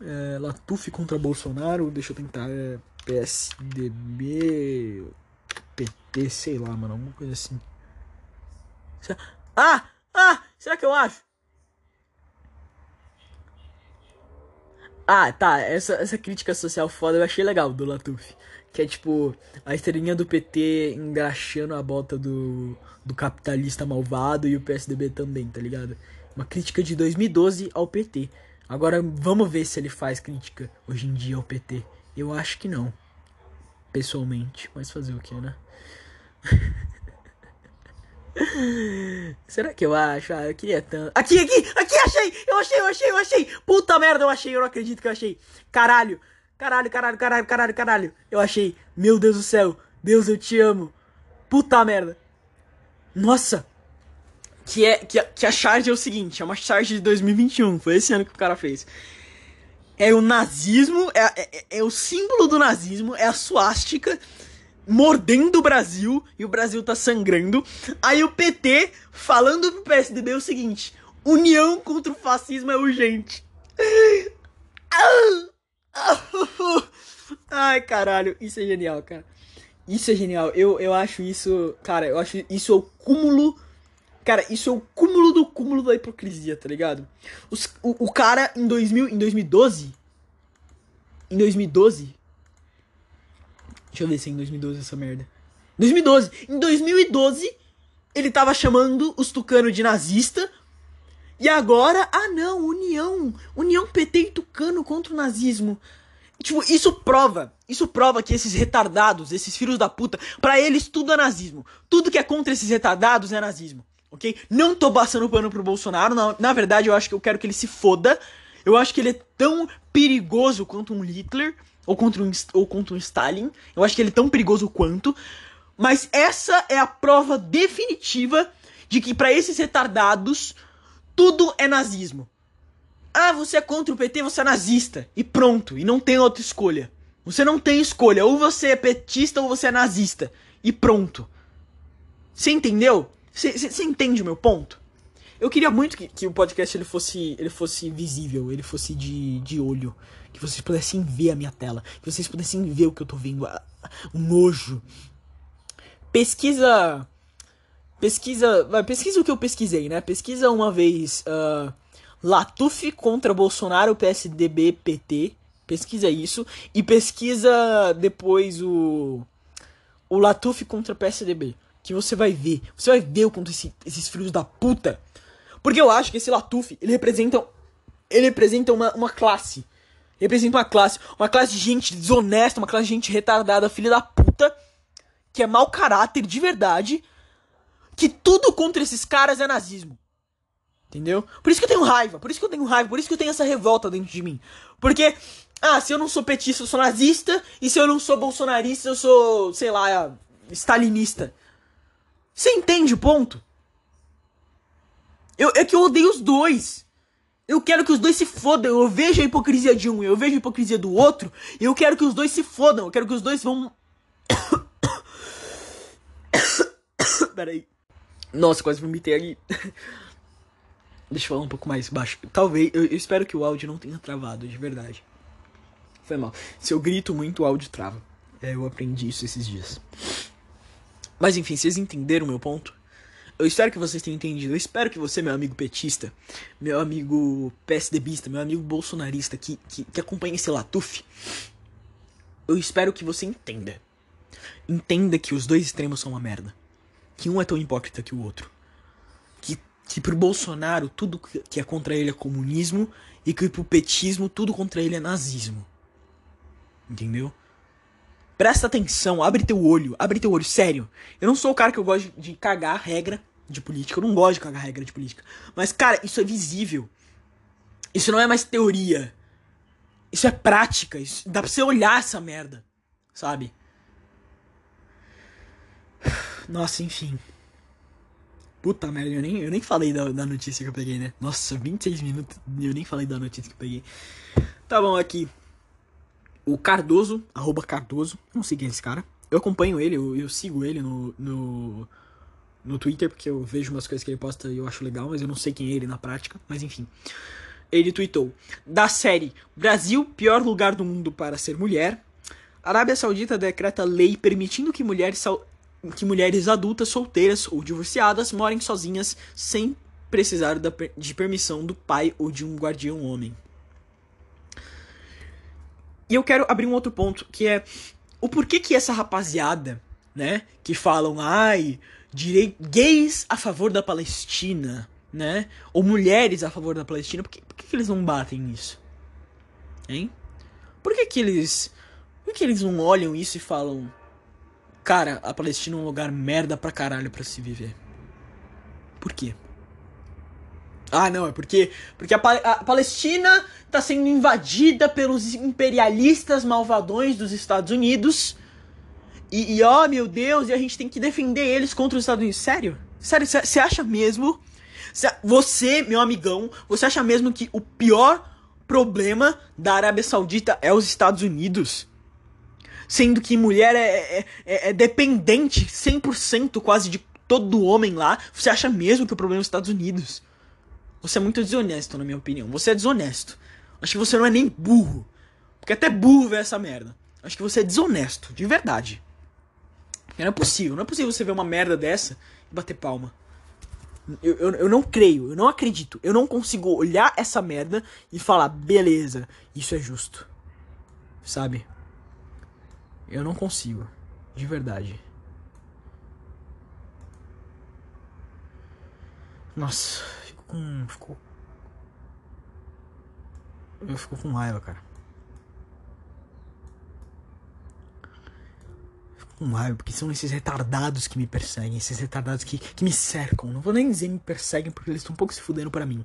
É, Latuf contra Bolsonaro, deixa eu tentar. É, PSDB. PT, sei lá, mano, alguma coisa assim. Ah! Ah! Será que eu acho? Ah, tá. Essa, essa crítica social foda eu achei legal do Latuf. Que é tipo, a estrelinha do PT engraxando a bota do, do capitalista malvado e o PSDB também, tá ligado? Uma crítica de 2012 ao PT. Agora vamos ver se ele faz crítica hoje em dia ao PT. Eu acho que não. Pessoalmente. Mas fazer o que, né? *laughs* Será que eu acho? Ah, eu queria tanto. Aqui, aqui, aqui, achei! Eu achei, eu achei, eu achei! Puta merda, eu achei, eu não acredito que eu achei. Caralho, caralho, caralho, caralho, caralho, caralho. Eu achei. Meu Deus do céu. Deus, eu te amo. Puta merda. Nossa. Que é que que a charge é o seguinte, é uma charge de 2021, foi esse ano que o cara fez. É o nazismo, é, é, é o símbolo do nazismo, é a suástica mordendo o Brasil e o Brasil tá sangrando. Aí o PT falando pro PSDB o seguinte: união contra o fascismo é urgente. *laughs* *laughs* Ai, caralho, isso é genial, cara. Isso é genial. Eu, eu acho isso, cara, eu acho isso é o cúmulo. Cara, isso é o cúmulo do cúmulo da hipocrisia, tá ligado? Os, o, o cara em, 2000, em 2012. Em 2012, Deixa eu ver se é em 2012 essa merda. 2012. Em 2012, ele tava chamando os tucano de nazista. E agora, ah não, união. União PT e tucano contra o nazismo. Tipo, isso prova, isso prova que esses retardados, esses filhos da puta, para eles tudo é nazismo. Tudo que é contra esses retardados é nazismo, ok? Não tô passando pano pro Bolsonaro, na, na verdade eu acho que eu quero que ele se foda. Eu acho que ele é tão perigoso quanto um Hitler, ou contra um, ou contra um Stalin. Eu acho que ele é tão perigoso quanto. Mas essa é a prova definitiva de que para esses retardados tudo é nazismo. Ah, você é contra o PT, você é nazista. E pronto, e não tem outra escolha. Você não tem escolha, ou você é petista ou você é nazista. E pronto. Você entendeu? Você entende o meu ponto? Eu queria muito que, que o podcast ele fosse, ele fosse visível, ele fosse de, de olho que vocês pudessem ver a minha tela, que vocês pudessem ver o que eu tô vendo, o nojo. Pesquisa. Pesquisa. Pesquisa o que eu pesquisei, né? Pesquisa uma vez. Uh, Latuf contra Bolsonaro, PSDB, PT. Pesquisa isso. E pesquisa depois o. O Latuf contra PSDB. Que você vai ver. Você vai ver o quanto esse, esses filhos da puta. Porque eu acho que esse Latuf, ele representa. Ele representa uma, uma classe representa uma classe, uma classe de gente desonesta, uma classe de gente retardada, filha da puta, que é mau caráter de verdade, que tudo contra esses caras é nazismo. Entendeu? Por isso que eu tenho raiva, por isso que eu tenho raiva, por isso que eu tenho essa revolta dentro de mim. Porque, ah, se eu não sou petista, eu sou nazista, e se eu não sou bolsonarista, eu sou, sei lá, stalinista. Você entende o ponto? Eu, é que eu odeio os dois. Eu quero que os dois se fodam. Eu vejo a hipocrisia de um, eu vejo a hipocrisia do outro. E eu quero que os dois se fodam. Eu quero que os dois vão. *coughs* *coughs* Peraí. Nossa, quase vomitei aqui. *laughs* Deixa eu falar um pouco mais baixo. Talvez. Eu, eu, espero que o áudio não tenha travado, de verdade. Foi mal. Se eu grito muito, o áudio trava. É, eu aprendi isso esses dias. Mas enfim, vocês entenderam o meu ponto? Eu espero que vocês tenham entendido. Eu espero que você, meu amigo petista, meu amigo PSDBista, meu amigo bolsonarista que, que, que acompanha esse Latuf, eu espero que você entenda. Entenda que os dois extremos são uma merda. Que um é tão hipócrita que o outro. Que, que pro Bolsonaro tudo que é contra ele é comunismo e que pro petismo tudo contra ele é nazismo. Entendeu? Presta atenção, abre teu olho, abre teu olho, sério. Eu não sou o cara que eu gosto de cagar regra de política, eu não gosto de cagar regra de política. Mas, cara, isso é visível. Isso não é mais teoria. Isso é prática, isso, dá pra você olhar essa merda, sabe? Nossa, enfim. Puta merda, eu nem, eu nem falei da, da notícia que eu peguei, né? Nossa, 26 minutos eu nem falei da notícia que eu peguei. Tá bom, aqui. O Cardoso, arroba Cardoso, não sei quem é esse cara. Eu acompanho ele, eu, eu sigo ele no, no, no Twitter, porque eu vejo umas coisas que ele posta e eu acho legal, mas eu não sei quem é ele na prática, mas enfim. Ele tweetou: Da série Brasil, pior lugar do mundo para ser mulher, Arábia Saudita decreta lei permitindo que mulheres, que mulheres adultas, solteiras ou divorciadas morem sozinhas sem precisar de permissão do pai ou de um guardião homem. E eu quero abrir um outro ponto, que é o porquê que essa rapaziada, né, que falam, ai, direi gays a favor da Palestina, né, ou mulheres a favor da Palestina, por que, por que, que eles não batem nisso? Hein? Por que que eles, por que, que eles não olham isso e falam, cara, a Palestina é um lugar merda pra caralho pra se viver? Por quê? Ah, não, é porque, porque a, a, Palestina tá sendo invadida pelos imperialistas malvadões dos Estados Unidos. E, e ó, meu Deus, e a gente tem que defender eles contra os Estados Unidos. Sério? Sério, você acha mesmo? Você, meu amigão, você acha mesmo que o pior problema da Arábia Saudita é os Estados Unidos? Sendo que mulher é, é, é, é dependente 100% quase de todo homem lá. Você acha mesmo que o problema é os Estados Unidos? Você é muito desonesto, na minha opinião. Você é desonesto. Acho que você não é nem burro. Porque até burro vê essa merda. Acho que você é desonesto, de verdade. Não é possível. Não é possível você ver uma merda dessa e bater palma. Eu, eu, eu não creio, eu não acredito. Eu não consigo olhar essa merda e falar, beleza, isso é justo. Sabe? Eu não consigo. De verdade. Nossa com. Ficou. Eu fico com raiva, cara. fico com raiva, porque são esses retardados que me perseguem, esses retardados que, que me cercam. Não vou nem dizer me perseguem, porque eles estão um pouco se fudendo pra mim.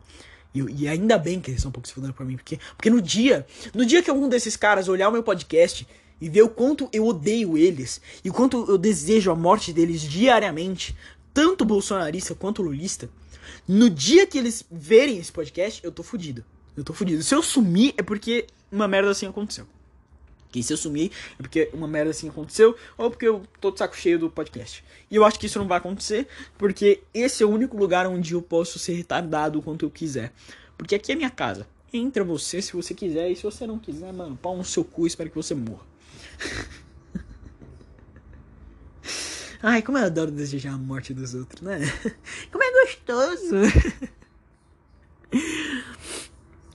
E, e, ainda bem que eles estão um pouco se fudendo pra mim, porque, porque no dia. No dia que algum desses caras olhar o meu podcast e ver o quanto eu odeio eles, e o quanto eu desejo a morte deles diariamente, tanto bolsonarista quanto lulista, no dia que eles verem esse podcast, eu tô fudido. Eu tô fudido. Se eu sumir, é porque uma merda assim aconteceu. Que se eu sumir, é porque uma merda assim aconteceu, ou porque eu tô de saco cheio do podcast. E eu acho que isso não vai acontecer, porque esse é o único lugar onde eu posso ser retardado quanto eu quiser. Porque aqui é minha casa. Entra você se você quiser, e se você não quiser, mano, pau no seu cu, espero que você morra. *laughs* Ai, como eu adoro desejar a morte dos outros, né? *laughs* Como é gostoso.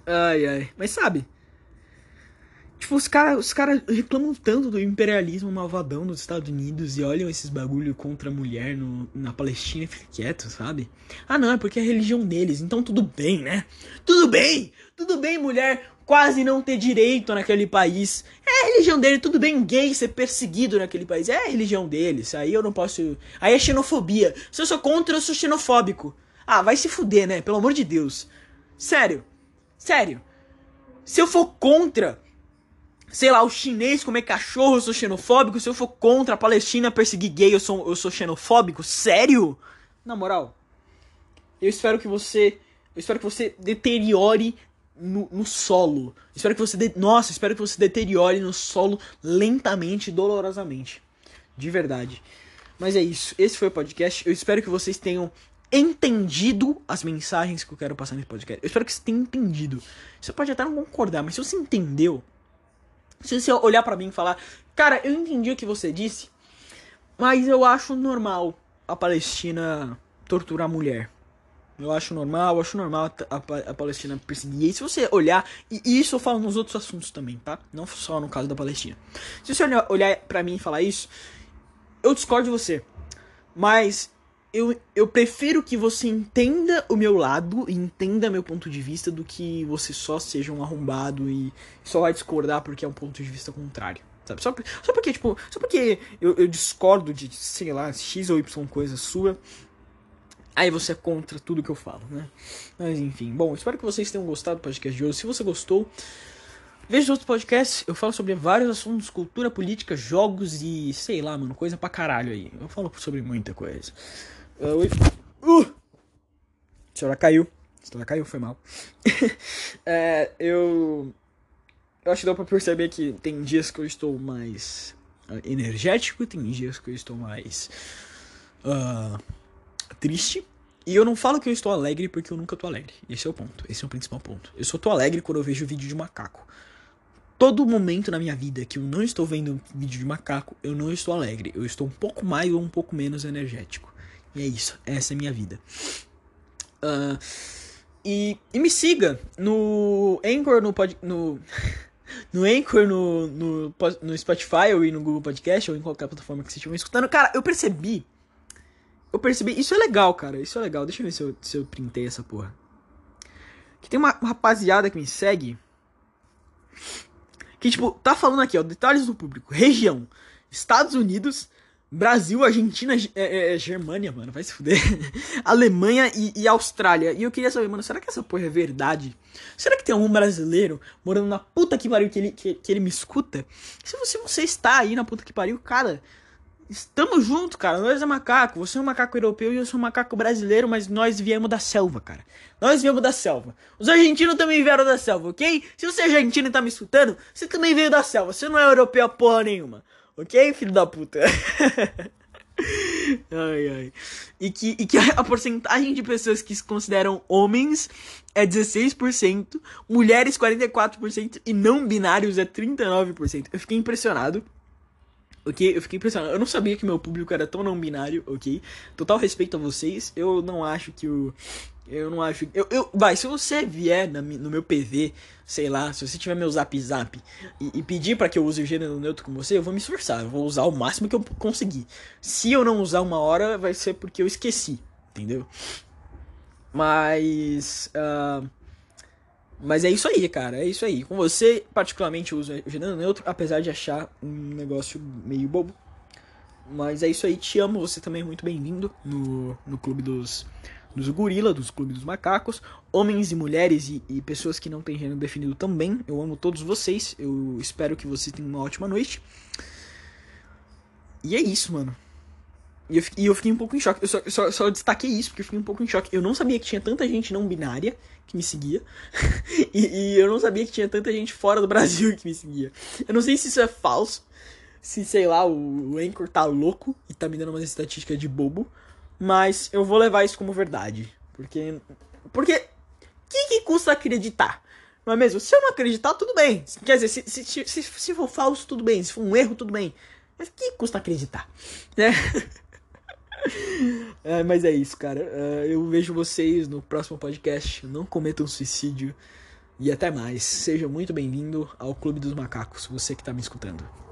Ai, ai. Mas sabe? Tipo, os caras os cara reclamam tanto do imperialismo malvadão dos Estados Unidos e olham esses bagulho contra a mulher no, na Palestina e ficam quietos, sabe? Ah, não, é porque é a religião deles, então tudo bem, né? Tudo bem! Tudo bem, mulher quase não ter direito naquele país. É a religião dele, tudo bem gay ser perseguido naquele país. É a religião deles. Aí eu não posso. Aí é xenofobia. Se eu sou contra, eu sou xenofóbico. Ah, vai se fuder, né? Pelo amor de Deus. Sério. Sério. Se eu for contra, sei lá, o chinês comer cachorro, eu sou xenofóbico. Se eu for contra a Palestina perseguir gay, eu sou, eu sou xenofóbico. Sério? Na moral. Eu espero que você. Eu espero que você deteriore no, no, solo. Espero que você. De... Nossa, espero que você deteriore no solo lentamente dolorosamente. De verdade. Mas é isso. Esse foi o podcast. Eu espero que vocês tenham entendido as mensagens que eu quero passar nesse podcast. Eu espero que você tenha entendido. Você pode até não concordar, mas se você entendeu. Se você olhar para mim e falar, cara, eu entendi o que você disse, mas eu acho normal a Palestina torturar a mulher. Eu acho normal, eu acho normal a, a, Palestina perseguir. E se você olhar, e isso eu falo nos outros assuntos também, tá? Não só no caso da Palestina. Se você olhar, olhar pra mim e falar isso, eu discordo de você. Mas eu, eu prefiro que você entenda o meu lado e entenda meu ponto de vista do que você só seja um arrombado e só vai discordar porque é um ponto de vista contrário. Sabe? Só, só porque, tipo, só porque eu, eu discordo de, sei lá, X ou Y coisa sua, Aí você é contra tudo que eu falo, né? Mas enfim, bom, espero que vocês tenham gostado do podcast de hoje. Se você gostou, veja outros podcasts. Eu falo sobre vários assuntos, cultura, política, jogos e sei lá, mano, coisa pra caralho aí. Eu falo sobre muita coisa. Uh, uh. A senhora caiu. A senhora caiu, foi mal. *laughs* é, eu. Eu acho que dá pra perceber que tem dias que eu estou mais uh, energético, tem dias que eu estou mais. Uh, triste. E eu não falo que eu estou alegre porque eu nunca tô alegre. Esse é o ponto. Esse é o principal ponto. Eu só tô alegre quando eu vejo vídeo de macaco. Todo momento na minha vida que eu não estou vendo vídeo de macaco, eu não estou alegre. Eu estou um pouco mais ou um pouco menos energético. E é isso. Essa é a minha vida. Uh, e, e me siga no Anchor, no, pod, no, *laughs* no Anchor, no, no, no Spotify ou no Google Podcast ou em qualquer plataforma que você estiver escutando. Cara, eu percebi eu percebi. Isso é legal, cara. Isso é legal. Deixa eu ver se eu, se eu printei essa porra. Que tem uma, rapaziada que me segue. Que, tipo, tá falando aqui, ó. Detalhes do público. Região: Estados Unidos, Brasil, Argentina, é, é, é, Germânia, mano. Vai se fuder. *laughs* Alemanha e, e, Austrália. E eu queria saber, mano, será que essa porra é verdade? Será que tem algum brasileiro morando na puta que pariu que ele, que, que ele me escuta? Se você, você está aí na puta que pariu, cara. Estamos juntos, cara. Nós é macaco. Você é um macaco europeu e eu sou um macaco brasileiro, mas nós viemos da selva, cara. Nós viemos da selva. Os argentinos também vieram da selva, ok? Se você é argentino e tá me escutando, você também veio da selva. Você não é europeu porra nenhuma. Ok, filho da puta? *laughs* ai, ai. E que, e que a porcentagem de pessoas que se consideram homens é 16%, mulheres 44% e não binários é 39%. Eu fiquei impressionado ok? Eu fiquei impressionado. Eu não sabia que meu público era tão não binário, ok? Total respeito a vocês. Eu não acho que o. Eu não acho. Eu, eu, vai, se você vier na, no meu PV, sei lá, se você tiver meu zap zap e, e pedir para que eu use o gênero neutro com você, eu vou me esforçar. Eu vou usar o máximo que eu conseguir. Se eu não usar uma hora, vai ser porque eu esqueci, entendeu? Mas. Uh, mas é isso aí, cara. É isso aí. Com você, particularmente, eu uso o gênero neutro, apesar de achar um negócio meio bobo. Mas é isso aí. Te amo. Você também é muito bem-vindo no, no clube dos, dos gorila, dos clubes dos macacos. Homens e mulheres e, e pessoas que não têm gênero definido também. Eu amo todos vocês. Eu espero que você tenha uma ótima noite. E é isso, mano. E eu, e eu fiquei um pouco em choque. Eu só, só, só, destaquei isso porque eu fiquei um pouco em choque. Eu não sabia que tinha tanta gente não binária que me seguia. *laughs* e, e, eu não sabia que tinha tanta gente fora do Brasil que me seguia. Eu não sei se isso é falso. Se, sei lá, o, o Anchor tá louco e tá me dando umas estatísticas de bobo. Mas eu vou levar isso como verdade. Porque. Porque. O que, que custa acreditar? Não é mesmo? Se eu não acreditar, tudo bem. Quer dizer, se, se, se, se, for falso, tudo bem. Se for um erro, tudo bem. Mas o que custa acreditar? Né? *laughs* *laughs* é, mas é isso, cara. Uh, eu vejo vocês no próximo podcast. Não cometam suicídio. E até mais. Seja muito bem-vindo ao Clube dos Macacos, você que está me escutando.